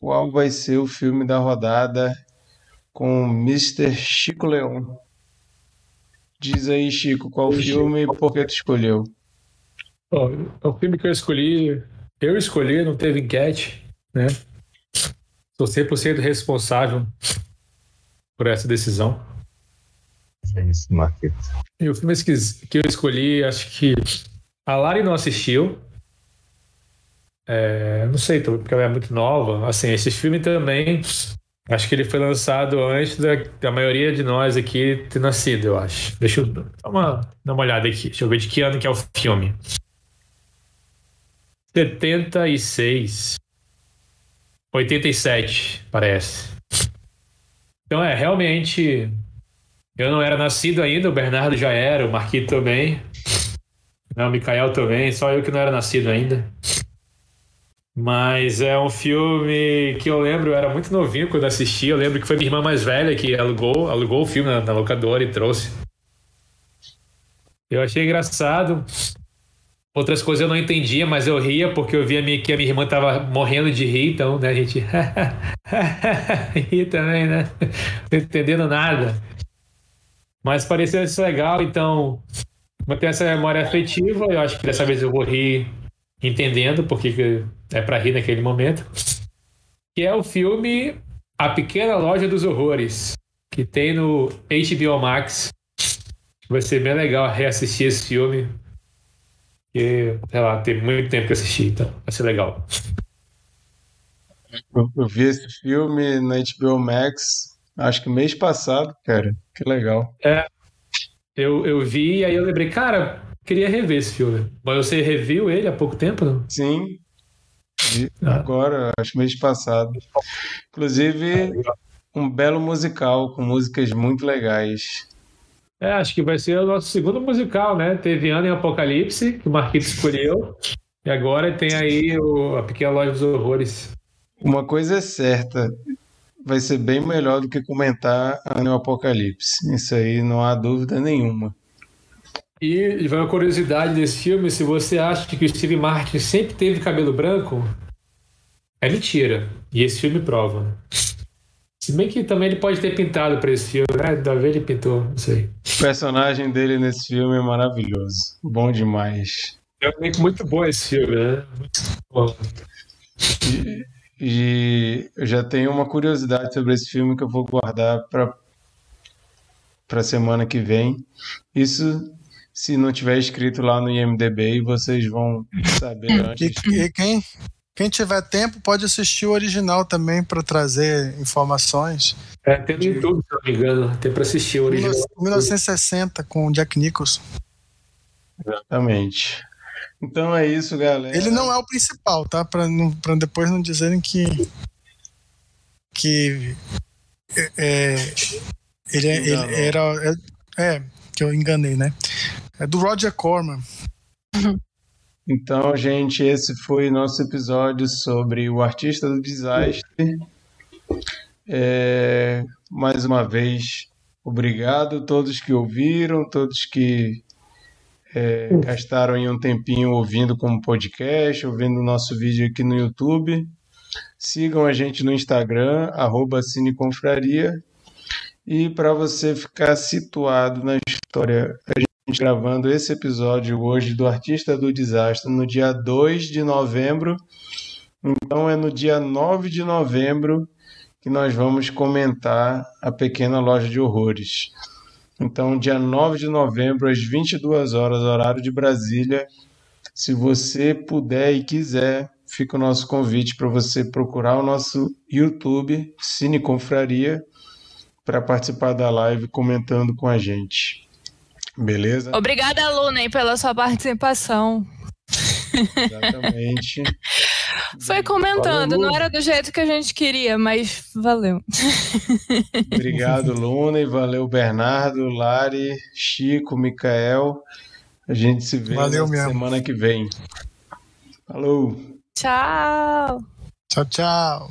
qual vai ser o filme da rodada com Mr. Chico Leão. Diz aí, Chico, qual filme e por que tu escolheu? Bom, é um filme que eu escolhi. Eu escolhi, não teve enquete, né? Sou 100% responsável por essa decisão. É isso, Marquinhos. E o filme que eu escolhi, acho que a Lari não assistiu. É, não sei, porque ela é muito nova. Assim, esse filme também Acho que ele foi lançado antes da, da maioria de nós aqui ter nascido, eu acho. Deixa eu dar uma, dar uma olhada aqui. Deixa eu ver de que ano que é o filme. 76. 87, parece. Então é, realmente. Eu não era nascido ainda, o Bernardo já era, o Marquito também. Não, o Mikael também, só eu que não era nascido ainda. Mas é um filme que eu lembro, eu era muito novinho quando assisti. Eu lembro que foi minha irmã mais velha que alugou, alugou o filme na, na locadora e trouxe. Eu achei engraçado. Outras coisas eu não entendia, mas eu ria porque eu via que a minha irmã tava morrendo de rir, então né, a gente ri também, né? Não entendendo nada. Mas parecia isso legal, então manter essa memória afetiva. Eu acho que dessa vez eu vou rir entendendo porque é para rir naquele momento, que é o filme A Pequena Loja dos Horrores, que tem no HBO Max. Vai ser bem legal reassistir esse filme, porque, sei lá, tem muito tempo que assisti, então vai ser legal. Eu, vi esse filme na HBO Max, acho que mês passado, cara. Que legal. É, eu, eu vi e aí eu lembrei, cara, Queria rever esse filme. Mas você reviu ele há pouco tempo, não? Sim. Ah. Agora, acho mês passado. Inclusive, um belo musical com músicas muito legais. É, acho que vai ser o nosso segundo musical, né? Teve Ano em Apocalipse, que o Marquito escolheu. E agora tem aí o, a Pequena Loja dos Horrores. Uma coisa é certa, vai ser bem melhor do que comentar Ano em Apocalipse. Isso aí não há dúvida nenhuma. E vai uma curiosidade desse filme: se você acha que o Steve Martin sempre teve cabelo branco, é mentira. E esse filme prova. Se bem que também ele pode ter pintado para esse filme, né? Da vez ele pintou, não sei. O personagem dele nesse filme é maravilhoso. Bom demais. É muito bom esse filme, né? Muito bom. E, e eu já tenho uma curiosidade sobre esse filme que eu vou guardar para para semana que vem. Isso se não tiver escrito lá no IMDB, vocês vão saber antes. E, e quem, quem tiver tempo pode assistir o original também para trazer informações. É, tem no YouTube, se não me engano, tem para assistir o original. 1960 com Jack Nicholson. Exatamente. Então é isso, galera. Ele não é o principal, tá? Para depois não dizerem que que é, é ele, é, ele era é, é, que eu enganei, né? É do Roger Corman. Então, gente, esse foi nosso episódio sobre o artista do desastre. É, mais uma vez, obrigado a todos que ouviram, todos que é, gastaram um tempinho ouvindo como podcast, ouvindo o nosso vídeo aqui no YouTube. Sigam a gente no Instagram, arroba Cineconfraria. E para você ficar situado na história, a gravando esse episódio hoje do Artista do Desastre no dia 2 de novembro. Então é no dia 9 de novembro que nós vamos comentar a Pequena Loja de Horrores. Então, dia 9 de novembro, às 22 horas, horário de Brasília. Se você puder e quiser, fica o nosso convite para você procurar o nosso YouTube, Cine Confraria, para participar da live comentando com a gente. Beleza? Obrigada, Luna, pela sua participação. Exatamente. Foi comentando, valeu, não era do jeito que a gente queria, mas valeu. Obrigado, Luna, e valeu, Bernardo, Lari, Chico, Micael. A gente se vê valeu na semana que vem. Falou! Tchau! Tchau, tchau.